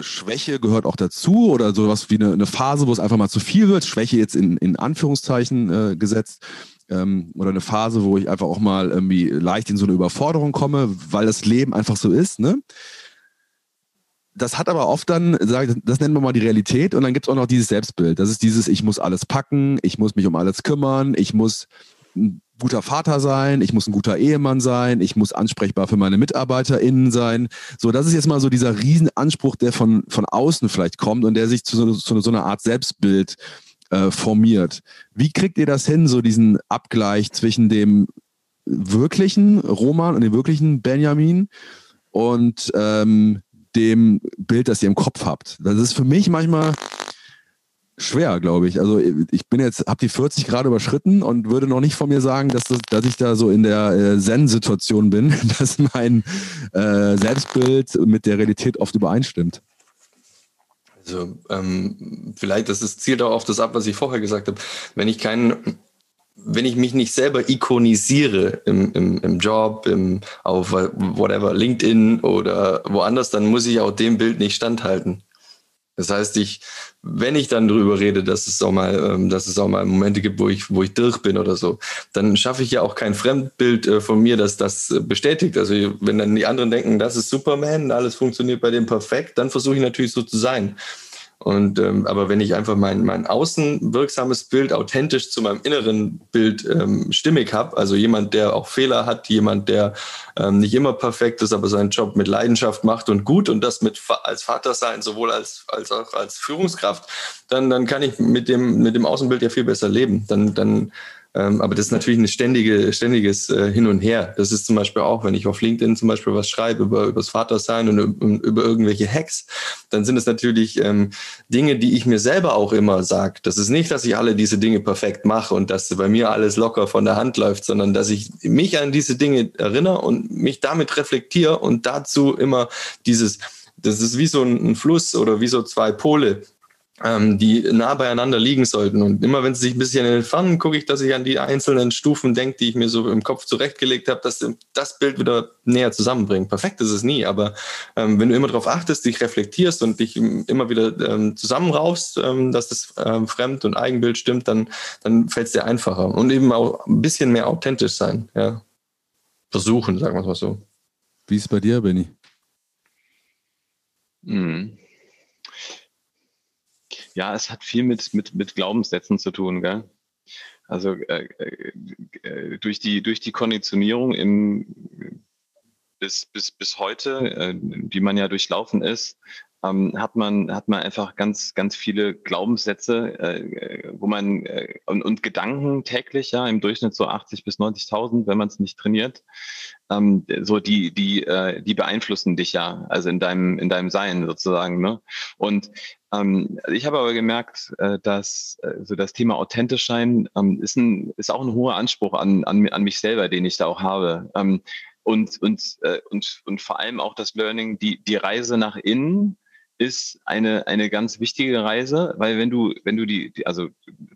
Schwäche gehört auch dazu oder sowas wie eine, eine, Phase, wo es einfach mal zu viel wird. Schwäche jetzt in, in Anführungszeichen äh, gesetzt. Ähm, oder eine Phase, wo ich einfach auch mal irgendwie leicht in so eine Überforderung komme, weil das Leben einfach so ist. Ne? Das hat aber oft dann, das nennen wir mal die Realität und dann gibt es auch noch dieses Selbstbild. Das ist dieses, ich muss alles packen, ich muss mich um alles kümmern, ich muss guter Vater sein, ich muss ein guter Ehemann sein, ich muss ansprechbar für meine MitarbeiterInnen sein. So, das ist jetzt mal so dieser Riesenanspruch, der von, von außen vielleicht kommt und der sich zu so, zu so einer Art Selbstbild äh, formiert. Wie kriegt ihr das hin, so diesen Abgleich zwischen dem wirklichen Roman und dem wirklichen Benjamin und ähm, dem Bild, das ihr im Kopf habt? Das ist für mich manchmal schwer, glaube ich. Also ich bin jetzt, habe die 40 Grad überschritten und würde noch nicht von mir sagen, dass, das, dass ich da so in der äh, Zen-Situation bin, dass mein äh, Selbstbild mit der Realität oft übereinstimmt. Also ähm, vielleicht, das ist, zielt auch auf das ab, was ich vorher gesagt habe. Wenn ich keinen wenn ich mich nicht selber ikonisiere im, im, im Job, im, auf whatever, LinkedIn oder woanders, dann muss ich auch dem Bild nicht standhalten. Das heißt, ich, wenn ich dann drüber rede, dass es auch mal, ähm, dass es auch mal Momente gibt, wo ich, wo ich durch bin oder so, dann schaffe ich ja auch kein Fremdbild äh, von mir, das das bestätigt. Also wenn dann die anderen denken, das ist Superman, alles funktioniert bei dem perfekt, dann versuche ich natürlich so zu sein. Und ähm, aber wenn ich einfach mein, mein außen wirksames Bild authentisch zu meinem inneren Bild ähm, stimmig habe, also jemand, der auch Fehler hat, jemand, der ähm, nicht immer perfekt ist, aber seinen Job mit Leidenschaft macht und gut und das mit als Vater sein, sowohl als, als auch als Führungskraft, dann, dann kann ich mit dem, mit dem Außenbild ja viel besser leben. Dann, dann aber das ist natürlich ein ständige, ständiges äh, Hin und Her. Das ist zum Beispiel auch, wenn ich auf LinkedIn zum Beispiel was schreibe über, über das Vatersein und, und über irgendwelche Hacks, dann sind es natürlich ähm, Dinge, die ich mir selber auch immer sage. Das ist nicht, dass ich alle diese Dinge perfekt mache und dass bei mir alles locker von der Hand läuft, sondern dass ich mich an diese Dinge erinnere und mich damit reflektiere und dazu immer dieses das ist wie so ein Fluss oder wie so zwei Pole ähm, die nah beieinander liegen sollten. Und immer wenn sie sich ein bisschen entfernen, gucke ich, dass ich an die einzelnen Stufen denke, die ich mir so im Kopf zurechtgelegt habe, dass das Bild wieder näher zusammenbringt. Perfekt ist es nie, aber ähm, wenn du immer darauf achtest, dich reflektierst und dich immer wieder ähm, zusammenraufst, ähm, dass das ähm, Fremd- und Eigenbild stimmt, dann, dann fällt es dir einfacher. Und eben auch ein bisschen mehr authentisch sein. Ja. Versuchen, sagen wir es mal so. Wie ist es bei dir, Benny? Mhm. Ja, es hat viel mit, mit, mit Glaubenssätzen zu tun, gell? Also äh, äh, äh, durch, die, durch die Konditionierung im, bis, bis, bis heute, äh, die man ja durchlaufen ist, ähm, hat man hat man einfach ganz ganz viele Glaubenssätze, äh, wo man äh, und, und Gedanken täglich ja im Durchschnitt so 80 bis 90.000, wenn man es nicht trainiert, ähm, so die die äh, die beeinflussen dich ja, also in deinem in deinem Sein sozusagen. Ne? Und ähm, ich habe aber gemerkt, äh, dass äh, so das Thema authentisch sein ähm, ist ein ist auch ein hoher Anspruch an an, an mich selber, den ich da auch habe. Ähm, und, und, äh, und, und vor allem auch das Learning, die, die Reise nach innen, ist eine, eine ganz wichtige Reise, weil wenn du, wenn du die, die also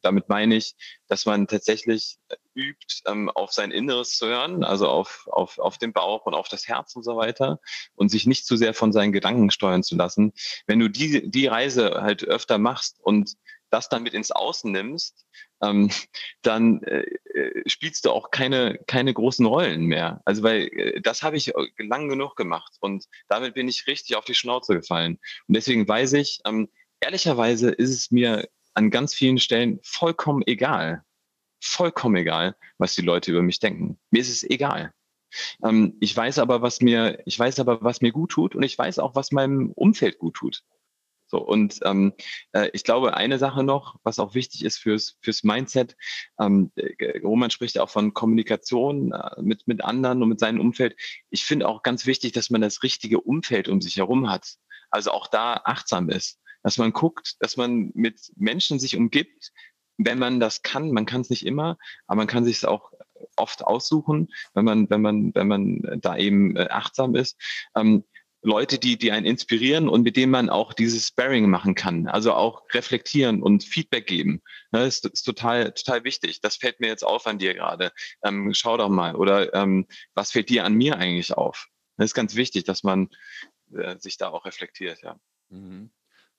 damit meine ich, dass man tatsächlich übt, ähm, auf sein Inneres zu hören, also auf, auf, auf den Bauch und auf das Herz und so weiter und sich nicht zu sehr von seinen Gedanken steuern zu lassen. Wenn du die, die Reise halt öfter machst und das dann mit ins Außen nimmst, ähm, dann äh, äh, spielst du auch keine, keine großen Rollen mehr. Also weil äh, das habe ich äh, lang genug gemacht und damit bin ich richtig auf die Schnauze gefallen. Und deswegen weiß ich, ähm, ehrlicherweise ist es mir an ganz vielen Stellen vollkommen egal. Vollkommen egal, was die Leute über mich denken. Mir ist es egal. Ähm, ich weiß aber, was mir, ich weiß aber, was mir gut tut und ich weiß auch, was meinem Umfeld gut tut. So, und ähm, äh, ich glaube, eine Sache noch, was auch wichtig ist fürs, fürs Mindset, ähm, äh, Roman spricht ja auch von Kommunikation äh, mit, mit anderen und mit seinem Umfeld. Ich finde auch ganz wichtig, dass man das richtige Umfeld um sich herum hat. Also auch da achtsam ist. Dass man guckt, dass man mit Menschen sich umgibt, wenn man das kann, man kann es nicht immer, aber man kann sich es auch oft aussuchen, wenn man, wenn man, wenn man da eben äh, achtsam ist. Ähm, Leute, die, die einen inspirieren und mit denen man auch dieses Sparring machen kann. Also auch reflektieren und Feedback geben. Das ist, ist total, total wichtig. Das fällt mir jetzt auf an dir gerade. Ähm, schau doch mal. Oder ähm, was fällt dir an mir eigentlich auf? Das ist ganz wichtig, dass man äh, sich da auch reflektiert, ja. Mhm.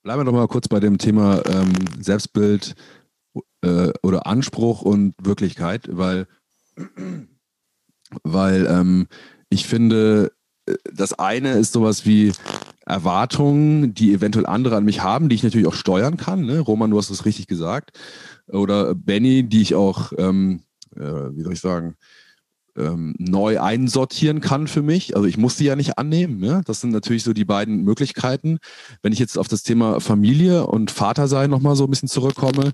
Bleiben wir doch mal kurz bei dem Thema ähm, Selbstbild äh, oder Anspruch und Wirklichkeit, weil, weil ähm, ich finde, das eine ist sowas wie Erwartungen, die eventuell andere an mich haben, die ich natürlich auch steuern kann. Ne? Roman, du hast es richtig gesagt. Oder Benny, die ich auch, ähm, äh, wie soll ich sagen, ähm, neu einsortieren kann für mich. Also ich muss die ja nicht annehmen. Ne? Das sind natürlich so die beiden Möglichkeiten. Wenn ich jetzt auf das Thema Familie und Vatersein nochmal so ein bisschen zurückkomme,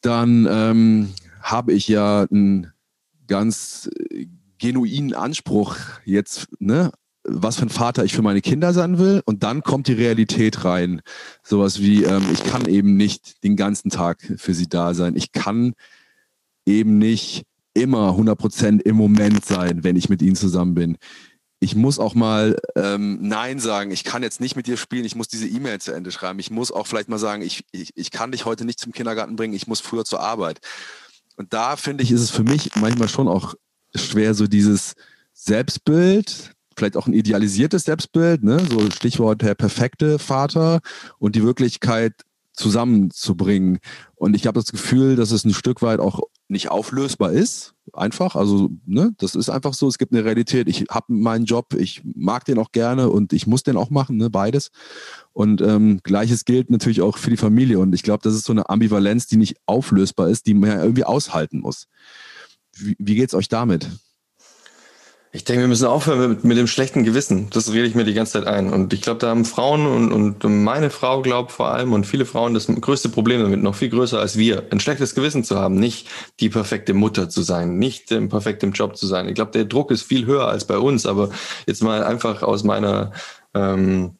dann ähm, habe ich ja ein ganz genuinen Anspruch jetzt, ne, was für ein Vater ich für meine Kinder sein will. Und dann kommt die Realität rein. Sowas wie, ähm, ich kann eben nicht den ganzen Tag für sie da sein. Ich kann eben nicht immer 100% im Moment sein, wenn ich mit ihnen zusammen bin. Ich muss auch mal ähm, Nein sagen. Ich kann jetzt nicht mit dir spielen. Ich muss diese E-Mail zu Ende schreiben. Ich muss auch vielleicht mal sagen, ich, ich, ich kann dich heute nicht zum Kindergarten bringen. Ich muss früher zur Arbeit. Und da finde ich, ist es für mich manchmal schon auch schwer, so dieses Selbstbild, vielleicht auch ein idealisiertes Selbstbild, ne? so Stichwort der perfekte Vater und die Wirklichkeit zusammenzubringen. Und ich habe das Gefühl, dass es ein Stück weit auch nicht auflösbar ist. Einfach. Also, ne, das ist einfach so. Es gibt eine Realität. Ich habe meinen Job, ich mag den auch gerne und ich muss den auch machen, ne, beides. Und ähm, gleiches gilt natürlich auch für die Familie. Und ich glaube, das ist so eine Ambivalenz, die nicht auflösbar ist, die man ja irgendwie aushalten muss. Wie, wie geht es euch damit? Ich denke, wir müssen aufhören mit, mit dem schlechten Gewissen. Das rede ich mir die ganze Zeit ein. Und ich glaube, da haben Frauen und, und meine Frau, glaube vor allem, und viele Frauen das größte Problem damit, noch viel größer als wir, ein schlechtes Gewissen zu haben, nicht die perfekte Mutter zu sein, nicht im perfekten Job zu sein. Ich glaube, der Druck ist viel höher als bei uns, aber jetzt mal einfach aus meiner ähm,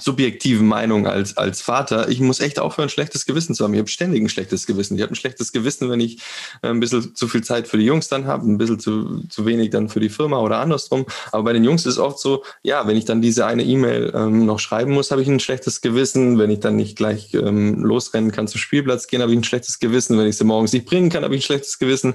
subjektiven Meinung als, als Vater, ich muss echt aufhören, schlechtes Gewissen zu haben. Ich habe ständig ein schlechtes Gewissen. Ich habe ein schlechtes Gewissen, wenn ich äh, ein bisschen zu viel Zeit für die Jungs dann habe, ein bisschen zu, zu wenig dann für die Firma oder andersrum. Aber bei den Jungs ist es oft so, ja, wenn ich dann diese eine E-Mail ähm, noch schreiben muss, habe ich ein schlechtes Gewissen. Wenn ich dann nicht gleich ähm, losrennen kann zum Spielplatz gehen, habe ich ein schlechtes Gewissen. Wenn ich sie morgens nicht bringen kann, habe ich ein schlechtes Gewissen.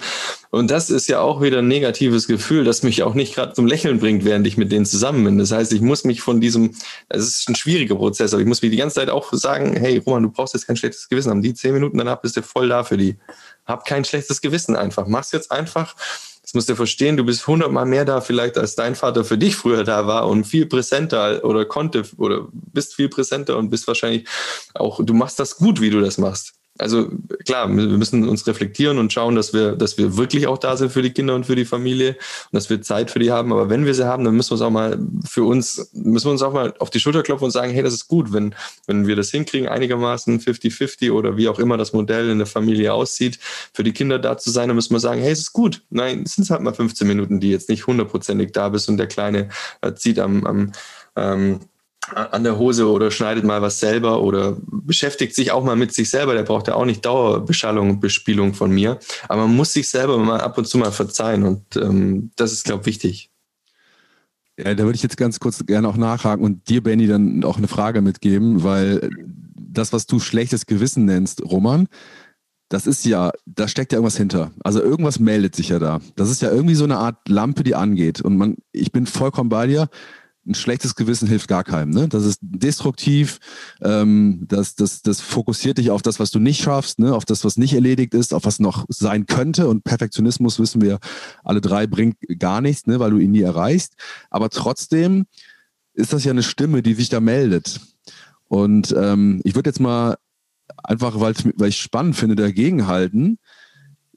Und das ist ja auch wieder ein negatives Gefühl, das mich auch nicht gerade zum Lächeln bringt, während ich mit denen zusammen bin. Das heißt, ich muss mich von diesem, es ist ein schwieriger Prozess, aber ich muss mir die ganze Zeit auch sagen, hey Roman, du brauchst jetzt kein schlechtes Gewissen haben. Die zehn Minuten danach bist du voll da für die. Hab kein schlechtes Gewissen einfach. Mach's jetzt einfach. Das musst du verstehen, du bist hundertmal mehr da vielleicht, als dein Vater für dich früher da war und viel präsenter oder konnte oder bist viel präsenter und bist wahrscheinlich auch, du machst das gut, wie du das machst also klar, wir müssen uns reflektieren und schauen, dass wir, dass wir wirklich auch da sind für die Kinder und für die Familie und dass wir Zeit für die haben. Aber wenn wir sie haben, dann müssen wir uns auch mal für uns, müssen wir uns auch mal auf die Schulter klopfen und sagen, hey, das ist gut, wenn, wenn wir das hinkriegen, einigermaßen 50-50 oder wie auch immer das Modell in der Familie aussieht, für die Kinder da zu sein, dann müssen wir sagen, hey, es ist gut. Nein, es sind halt mal 15 Minuten, die jetzt nicht hundertprozentig da bist und der Kleine äh, zieht am, am ähm, an der Hose oder schneidet mal was selber oder beschäftigt sich auch mal mit sich selber. Der braucht ja auch nicht Dauerbeschallung und Bespielung von mir. Aber man muss sich selber mal ab und zu mal verzeihen und ähm, das ist, glaube ich, wichtig. Ja, da würde ich jetzt ganz kurz gerne auch nachhaken und dir, Benny, dann auch eine Frage mitgeben, weil das, was du schlechtes Gewissen nennst, Roman, das ist ja, da steckt ja irgendwas hinter. Also irgendwas meldet sich ja da. Das ist ja irgendwie so eine Art Lampe, die angeht. Und man, ich bin vollkommen bei dir. Ein schlechtes Gewissen hilft gar keinem. Ne? Das ist destruktiv. Ähm, das, das, das fokussiert dich auf das, was du nicht schaffst, ne? auf das, was nicht erledigt ist, auf was noch sein könnte. Und Perfektionismus, wissen wir alle drei, bringt gar nichts, ne? weil du ihn nie erreichst. Aber trotzdem ist das ja eine Stimme, die sich da meldet. Und ähm, ich würde jetzt mal einfach, weil ich spannend finde, dagegen halten.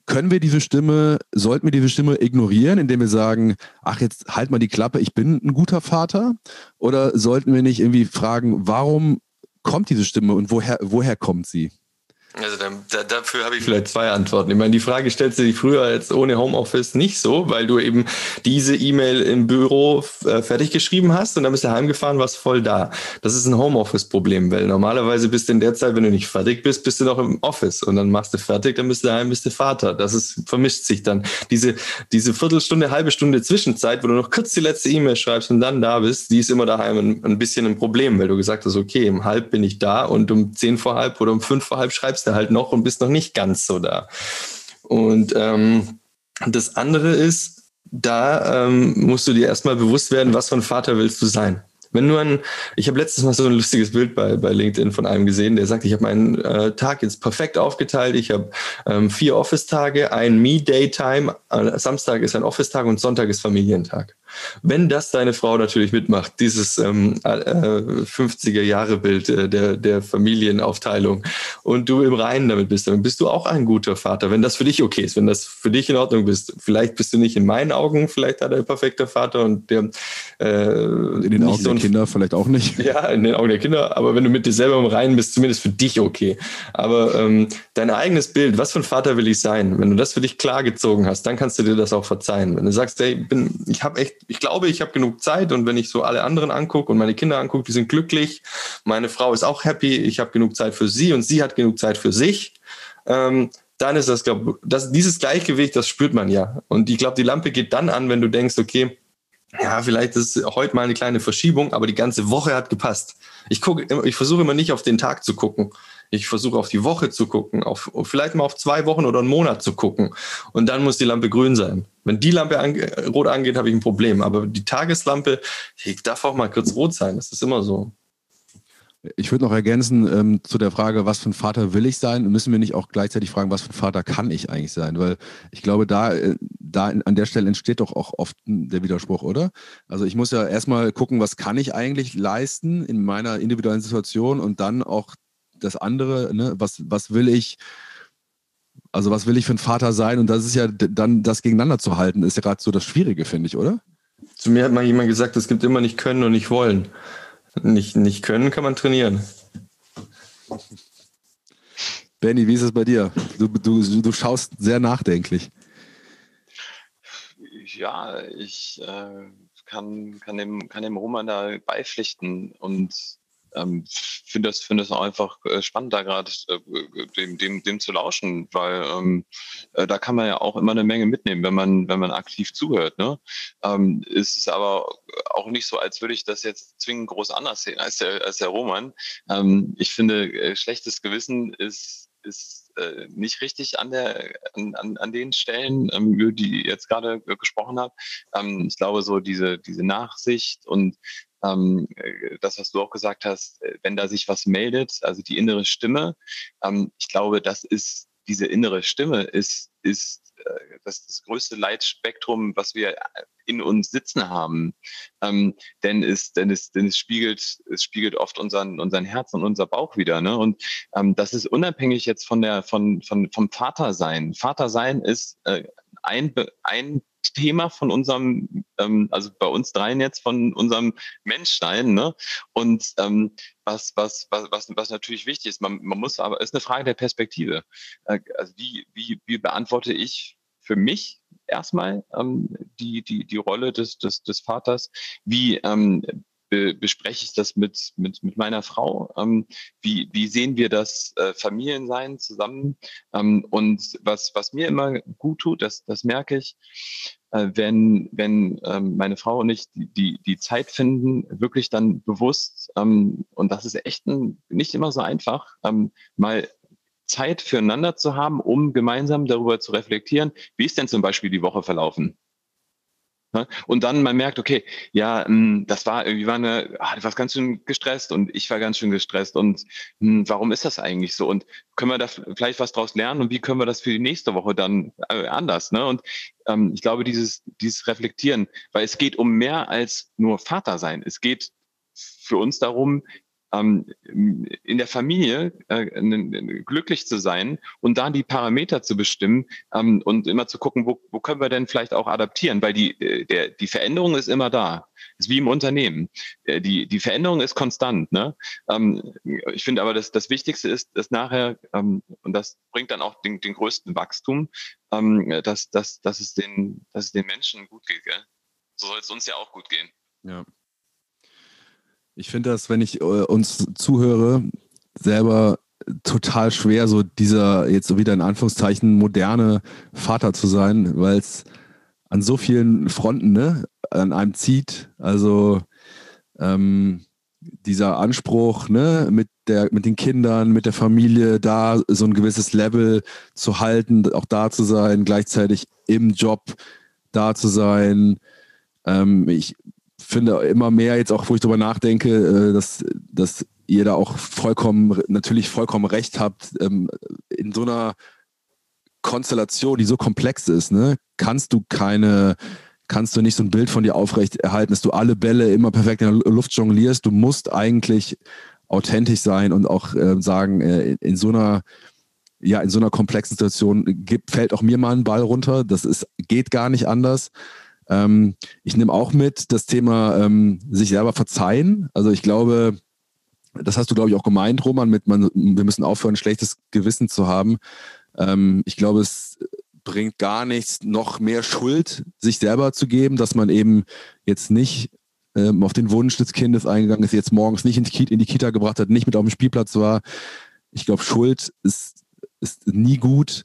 Können wir diese Stimme, sollten wir diese Stimme ignorieren, indem wir sagen, ach, jetzt halt mal die Klappe, ich bin ein guter Vater? Oder sollten wir nicht irgendwie fragen, warum kommt diese Stimme und woher, woher kommt sie? Also da, dafür habe ich vielleicht zwei Antworten. Ich meine, die Frage stellst du dich früher jetzt ohne Homeoffice nicht so, weil du eben diese E-Mail im Büro äh, fertig geschrieben hast und dann bist du heimgefahren, warst voll da. Das ist ein Homeoffice-Problem, weil normalerweise bist du in der Zeit, wenn du nicht fertig bist, bist du noch im Office und dann machst du fertig, dann bist du daheim, bist du Vater. Das ist, vermischt sich dann. Diese, diese Viertelstunde, halbe Stunde Zwischenzeit, wo du noch kurz die letzte E-Mail schreibst und dann da bist, die ist immer daheim ein, ein bisschen ein Problem, weil du gesagt hast, okay, um halb bin ich da und um zehn vor halb oder um fünf vor halb schreibst bleibst du halt noch und bist noch nicht ganz so da. Und ähm, das andere ist, da ähm, musst du dir erstmal bewusst werden, was für ein Vater willst du sein. Wenn du ein, ich habe letztes Mal so ein lustiges Bild bei, bei LinkedIn von einem gesehen, der sagt, ich habe meinen äh, Tag jetzt perfekt aufgeteilt. Ich habe ähm, vier Office-Tage, ein Me-Day-Time, äh, Samstag ist ein Office-Tag und Sonntag ist Familientag. Wenn das deine Frau natürlich mitmacht, dieses ähm, äh, 50er-Jahre-Bild äh, der, der Familienaufteilung und du im Reinen damit bist, dann bist du auch ein guter Vater, wenn das für dich okay ist, wenn das für dich in Ordnung ist. Vielleicht bist du nicht in meinen Augen, vielleicht hat er ein perfekter Vater und der äh, in den Augen so der Kinder vielleicht auch nicht. Ja, in den Augen der Kinder, aber wenn du mit dir selber im Reinen bist, zumindest für dich okay. Aber ähm, dein eigenes Bild, was für ein Vater will ich sein? Wenn du das für dich klar gezogen hast, dann kannst du dir das auch verzeihen. Wenn du sagst, hey, bin, ich habe echt ich glaube, ich habe genug Zeit und wenn ich so alle anderen angucke und meine Kinder angucke, die sind glücklich, meine Frau ist auch happy, ich habe genug Zeit für sie und sie hat genug Zeit für sich, ähm, dann ist das, glaube ich, dieses Gleichgewicht, das spürt man ja. Und ich glaube, die Lampe geht dann an, wenn du denkst, okay, ja, vielleicht ist heute mal eine kleine Verschiebung, aber die ganze Woche hat gepasst. Ich ich versuche immer nicht auf den Tag zu gucken. Ich versuche auf die Woche zu gucken, auf, vielleicht mal auf zwei Wochen oder einen Monat zu gucken. Und dann muss die Lampe grün sein. Wenn die Lampe ange rot angeht, habe ich ein Problem. Aber die Tageslampe, die darf auch mal kurz rot sein. Das ist immer so. Ich würde noch ergänzen ähm, zu der Frage, was für ein Vater will ich sein? Müssen wir nicht auch gleichzeitig fragen, was für ein Vater kann ich eigentlich sein? Weil ich glaube, da, äh, da an der Stelle entsteht doch auch oft der Widerspruch, oder? Also ich muss ja erstmal gucken, was kann ich eigentlich leisten in meiner individuellen Situation und dann auch das andere, ne? was, was will ich, also was will ich für ein Vater sein? Und das ist ja dann das gegeneinander zu halten, ist ja gerade so das Schwierige, finde ich, oder? Zu mir hat mal jemand gesagt, es gibt immer nicht können und nicht wollen. Nicht, nicht können kann man trainieren. Benny, wie ist es bei dir? Du, du, du schaust sehr nachdenklich. Ja, ich äh, kann, kann, dem, kann dem Roman da beipflichten und ähm, finde das, finde das einfach äh, spannend, da gerade äh, dem, dem, dem zu lauschen, weil ähm, äh, da kann man ja auch immer eine Menge mitnehmen, wenn man, wenn man aktiv zuhört. Ne? Ähm, ist es aber auch nicht so, als würde ich das jetzt zwingend groß anders sehen als der, als der Roman. Ähm, ich finde, äh, schlechtes Gewissen ist, ist äh, nicht richtig an der an, an, an den Stellen, ähm, über die ich jetzt gerade gesprochen habe. Ähm, ich glaube, so diese, diese Nachsicht und ähm, äh, das, was du auch gesagt hast, äh, wenn da sich was meldet, also die innere Stimme, ähm, ich glaube, das ist, diese innere Stimme ist, ist äh, das, das größte Leitspektrum, was wir in uns sitzen haben. Ähm, denn es, denn es, denn es spiegelt, es spiegelt oft unseren, unseren Herz und unser Bauch wieder. Ne? Und ähm, das ist unabhängig jetzt von der, von, von, vom Vatersein. Vatersein ist äh, ein, ein Thema von unserem, ähm, also bei uns dreien jetzt von unserem Menschsein. Ne? Und ähm, was, was, was, was, was natürlich wichtig ist, man, man muss aber, ist eine Frage der Perspektive. Äh, also wie, wie, wie beantworte ich für mich erstmal ähm, die, die, die Rolle des, des, des Vaters? Wie ähm, be bespreche ich das mit, mit, mit meiner Frau. Ähm, wie, wie sehen wir das äh, Familiensein zusammen? Ähm, und was, was mir immer gut tut, das, das merke ich, äh, wenn, wenn ähm, meine Frau und ich die, die, die Zeit finden, wirklich dann bewusst, ähm, und das ist echt ein, nicht immer so einfach, ähm, mal Zeit füreinander zu haben, um gemeinsam darüber zu reflektieren, wie ist denn zum Beispiel die Woche verlaufen? Ne? Und dann man merkt, okay, ja, hm, das war irgendwie war eine, ah, du warst ganz schön gestresst und ich war ganz schön gestresst und hm, warum ist das eigentlich so? Und können wir da vielleicht was draus lernen und wie können wir das für die nächste Woche dann äh, anders? Ne? Und ähm, ich glaube, dieses, dieses Reflektieren, weil es geht um mehr als nur Vater sein. Es geht für uns darum, in der Familie äh, glücklich zu sein und da die Parameter zu bestimmen ähm, und immer zu gucken, wo, wo können wir denn vielleicht auch adaptieren, weil die, äh, der, die Veränderung ist immer da. Ist wie im Unternehmen. Äh, die, die Veränderung ist konstant. Ne? Ähm, ich finde aber, dass das Wichtigste ist, dass nachher, ähm, und das bringt dann auch den, den größten Wachstum, ähm, dass, dass, dass, es den, dass es den Menschen gut geht. Gell? So soll es uns ja auch gut gehen. Ja. Ich finde das, wenn ich äh, uns zuhöre, selber total schwer, so dieser jetzt so wieder in Anführungszeichen moderne Vater zu sein, weil es an so vielen Fronten ne, an einem zieht. Also ähm, dieser Anspruch, ne, mit der, mit den Kindern, mit der Familie, da so ein gewisses Level zu halten, auch da zu sein, gleichzeitig im Job da zu sein. Ähm, ich finde immer mehr jetzt auch, wo ich darüber nachdenke, äh, dass, dass ihr da auch vollkommen, natürlich vollkommen recht habt, ähm, in so einer Konstellation, die so komplex ist, ne, kannst du keine, kannst du nicht so ein Bild von dir aufrecht erhalten, dass du alle Bälle immer perfekt in der Luft jonglierst. Du musst eigentlich authentisch sein und auch äh, sagen, äh, in so einer ja, in so einer komplexen Situation gibt, fällt auch mir mal ein Ball runter. Das ist, geht gar nicht anders. Ähm, ich nehme auch mit das Thema ähm, sich selber verzeihen. Also ich glaube, das hast du, glaube ich, auch gemeint, Roman, mit man, wir müssen aufhören, ein schlechtes Gewissen zu haben. Ähm, ich glaube, es bringt gar nichts, noch mehr Schuld sich selber zu geben, dass man eben jetzt nicht ähm, auf den Wunsch des Kindes eingegangen ist, jetzt morgens nicht in die, Kita gebracht hat, nicht mit auf dem Spielplatz war. Ich glaube, Schuld ist, ist nie gut.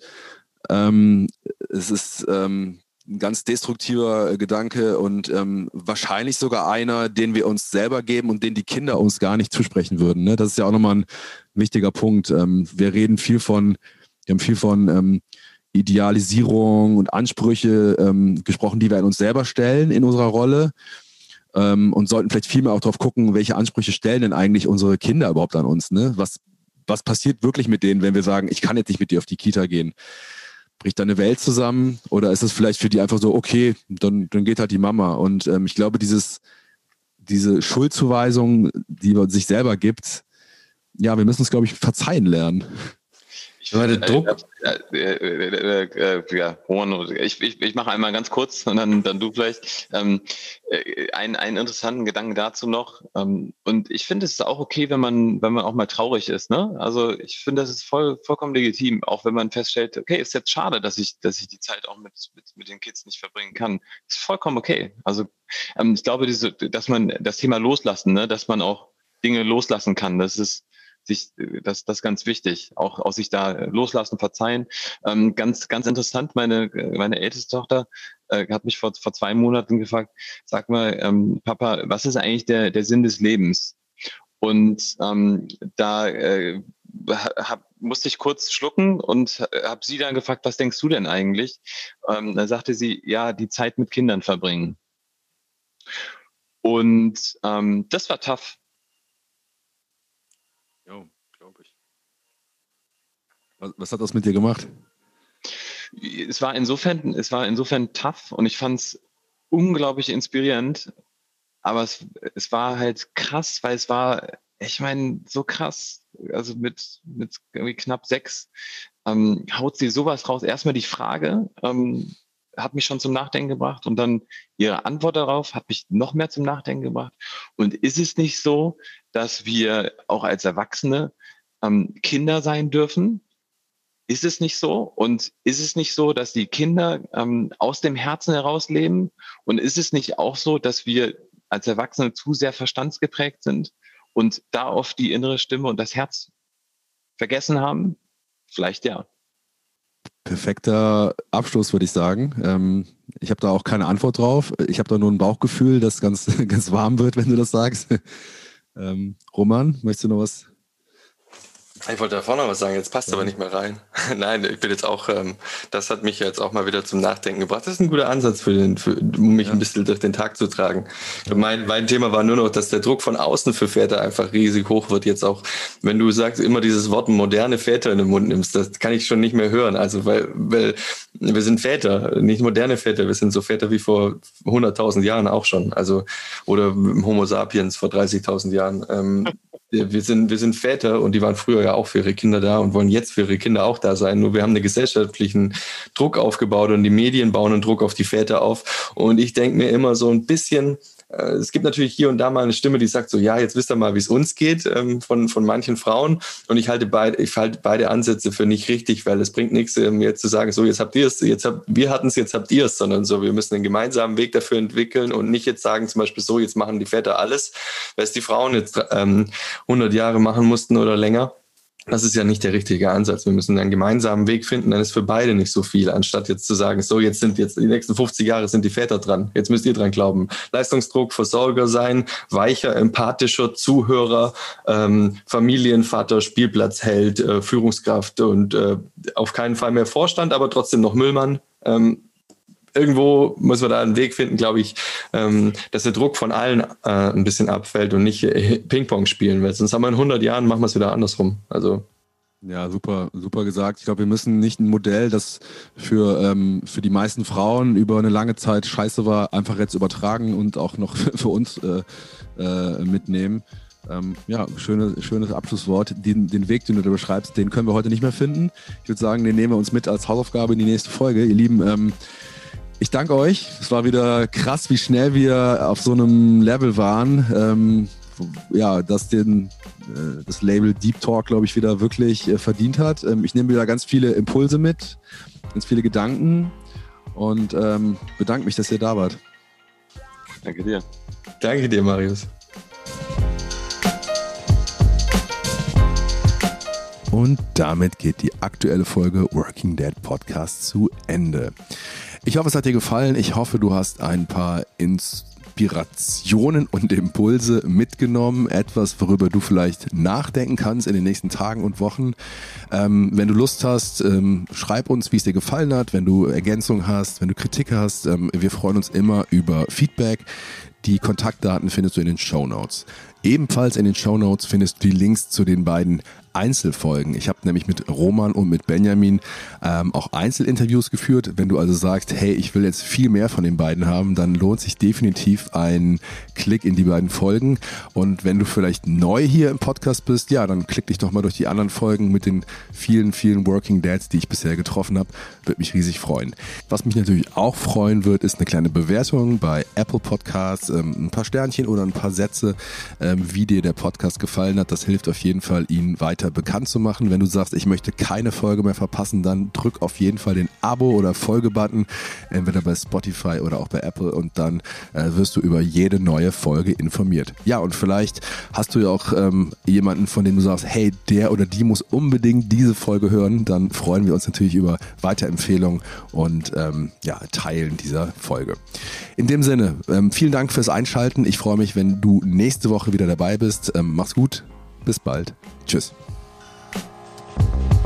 Ähm, es ist ähm, ein ganz destruktiver äh, Gedanke und ähm, wahrscheinlich sogar einer, den wir uns selber geben und den die Kinder uns gar nicht zusprechen würden. Ne? Das ist ja auch nochmal ein wichtiger Punkt. Ähm, wir reden viel von, wir haben viel von ähm, Idealisierung und Ansprüche ähm, gesprochen, die wir an uns selber stellen in unserer Rolle ähm, und sollten vielleicht viel mehr auch darauf gucken, welche Ansprüche stellen denn eigentlich unsere Kinder überhaupt an uns. Ne? Was, was passiert wirklich mit denen, wenn wir sagen, ich kann jetzt nicht mit dir auf die Kita gehen? Bricht deine Welt zusammen? Oder ist es vielleicht für die einfach so, okay, dann, dann geht halt die Mama. Und ähm, ich glaube, dieses, diese Schuldzuweisung, die man sich selber gibt, ja, wir müssen es, glaube ich, verzeihen lernen. Ich meine, Druck. Äh, äh, äh, ja, ich, ich, ich mache einmal ganz kurz und dann, dann du vielleicht. Ähm, einen, einen interessanten Gedanken dazu noch. Ähm, und ich finde, es ist auch okay, wenn man, wenn man auch mal traurig ist. Ne? Also ich finde, das ist voll, vollkommen legitim, auch wenn man feststellt, okay, ist jetzt schade, dass ich, dass ich die Zeit auch mit, mit, mit den Kids nicht verbringen kann. Ist vollkommen okay. Also ähm, ich glaube, diese, dass man das Thema loslassen, ne? dass man auch Dinge loslassen kann, das ist sich, das, das ist ganz wichtig, auch aus sich da loslassen, verzeihen. Ähm, ganz, ganz interessant, meine, meine älteste Tochter äh, hat mich vor, vor zwei Monaten gefragt, sag mal, ähm, Papa, was ist eigentlich der, der Sinn des Lebens? Und ähm, da äh, hab, musste ich kurz schlucken und habe sie dann gefragt, was denkst du denn eigentlich? Ähm, da sagte sie, ja, die Zeit mit Kindern verbringen. Und ähm, das war tough. Was, hat das mit dir gemacht? Es war insofern, es war insofern tough und ich fand es unglaublich inspirierend. Aber es, es war halt krass, weil es war, ich meine, so krass. Also mit, mit irgendwie knapp sechs ähm, haut sie sowas raus. Erstmal die Frage, ähm, hat mich schon zum Nachdenken gebracht und dann ihre Antwort darauf hat mich noch mehr zum Nachdenken gebracht. Und ist es nicht so, dass wir auch als Erwachsene ähm, Kinder sein dürfen ist es nicht so? Und ist es nicht so, dass die Kinder ähm, aus dem Herzen heraus leben? Und ist es nicht auch so, dass wir als Erwachsene zu sehr verstandsgeprägt sind und da oft die innere Stimme und das Herz vergessen haben? Vielleicht ja. Perfekter Abschluss, würde ich sagen. Ähm, ich habe da auch keine Antwort drauf. Ich habe da nur ein Bauchgefühl, das ganz, ganz warm wird, wenn du das sagst. Ähm, Roman, möchtest du noch was ich wollte da vorne was sagen, jetzt passt aber nicht mehr rein. Nein, ich bin jetzt auch, ähm, das hat mich jetzt auch mal wieder zum Nachdenken gebracht. Das ist ein guter Ansatz für den, für, um mich ja. ein bisschen durch den Tag zu tragen. Mein, mein Thema war nur noch, dass der Druck von außen für Väter einfach riesig hoch wird. Jetzt auch, wenn du sagst, immer dieses Wort moderne Väter in den Mund nimmst, das kann ich schon nicht mehr hören. Also, weil, weil wir sind Väter, nicht moderne Väter, wir sind so Väter wie vor 100.000 Jahren auch schon. Also, oder Homo sapiens vor 30.000 Jahren. Ähm, wir sind, wir sind Väter und die waren früher ja auch für ihre Kinder da und wollen jetzt für ihre Kinder auch da sein. Nur wir haben einen gesellschaftlichen Druck aufgebaut und die Medien bauen einen Druck auf die Väter auf. Und ich denke mir immer so ein bisschen, es gibt natürlich hier und da mal eine Stimme, die sagt so, ja, jetzt wisst ihr mal, wie es uns geht, ähm, von, von manchen Frauen. Und ich halte beide, ich halte beide Ansätze für nicht richtig, weil es bringt nichts, ähm, jetzt zu sagen, so, jetzt habt ihr es, jetzt habt, wir hatten es, jetzt habt ihr es, sondern so, wir müssen einen gemeinsamen Weg dafür entwickeln und nicht jetzt sagen, zum Beispiel so, jetzt machen die Väter alles, es die Frauen jetzt ähm, 100 Jahre machen mussten oder länger. Das ist ja nicht der richtige Ansatz. Wir müssen einen gemeinsamen Weg finden, dann ist für beide nicht so viel, anstatt jetzt zu sagen, so, jetzt sind jetzt die nächsten 50 Jahre sind die Väter dran. Jetzt müsst ihr dran glauben. Leistungsdruck, Versorger sein, weicher, empathischer Zuhörer, ähm, Familienvater, Spielplatzheld, äh, Führungskraft und äh, auf keinen Fall mehr Vorstand, aber trotzdem noch Müllmann. Ähm, irgendwo muss man da einen Weg finden, glaube ich, ähm, dass der Druck von allen äh, ein bisschen abfällt und nicht äh, Ping-Pong spielen wird. Sonst haben wir in 100 Jahren, machen wir es wieder andersrum. Also ja, super, super gesagt. Ich glaube, wir müssen nicht ein Modell, das für, ähm, für die meisten Frauen über eine lange Zeit scheiße war, einfach jetzt übertragen und auch noch für uns äh, äh, mitnehmen. Ähm, ja, schöne, schönes Abschlusswort. Den, den Weg, den du da beschreibst, den können wir heute nicht mehr finden. Ich würde sagen, den nehmen wir uns mit als Hausaufgabe in die nächste Folge. Ihr Lieben, ähm, ich danke euch. Es war wieder krass, wie schnell wir auf so einem Level waren. Ähm, ja, dass den, äh, das Label Deep Talk, glaube ich, wieder wirklich äh, verdient hat. Ähm, ich nehme wieder ganz viele Impulse mit, ganz viele Gedanken und ähm, bedanke mich, dass ihr da wart. Danke dir. Danke dir, Marius. Und damit geht die aktuelle Folge Working Dead Podcast zu Ende. Ich hoffe, es hat dir gefallen. Ich hoffe, du hast ein paar Inspirationen und Impulse mitgenommen. Etwas, worüber du vielleicht nachdenken kannst in den nächsten Tagen und Wochen. Ähm, wenn du Lust hast, ähm, schreib uns, wie es dir gefallen hat. Wenn du Ergänzungen hast, wenn du Kritik hast. Ähm, wir freuen uns immer über Feedback. Die Kontaktdaten findest du in den Show Notes. Ebenfalls in den Show Notes findest du die Links zu den beiden Einzelfolgen. Ich habe nämlich mit Roman und mit Benjamin ähm, auch Einzelinterviews geführt. Wenn du also sagst, hey, ich will jetzt viel mehr von den beiden haben, dann lohnt sich definitiv ein Klick in die beiden Folgen. Und wenn du vielleicht neu hier im Podcast bist, ja, dann klick dich doch mal durch die anderen Folgen mit den vielen, vielen Working Dads, die ich bisher getroffen habe. Würde mich riesig freuen. Was mich natürlich auch freuen wird, ist eine kleine Bewertung bei Apple Podcasts, ähm, ein paar Sternchen oder ein paar Sätze, ähm, wie dir der Podcast gefallen hat. Das hilft auf jeden Fall, ihn weiter weiter bekannt zu machen. Wenn du sagst, ich möchte keine Folge mehr verpassen, dann drück auf jeden Fall den Abo- oder Folge-Button, entweder bei Spotify oder auch bei Apple und dann äh, wirst du über jede neue Folge informiert. Ja, und vielleicht hast du ja auch ähm, jemanden, von dem du sagst, hey, der oder die muss unbedingt diese Folge hören. Dann freuen wir uns natürlich über Weiterempfehlungen und ähm, ja, Teilen dieser Folge. In dem Sinne, ähm, vielen Dank fürs Einschalten. Ich freue mich, wenn du nächste Woche wieder dabei bist. Ähm, mach's gut. Bis bald. Tschüss. Thank you.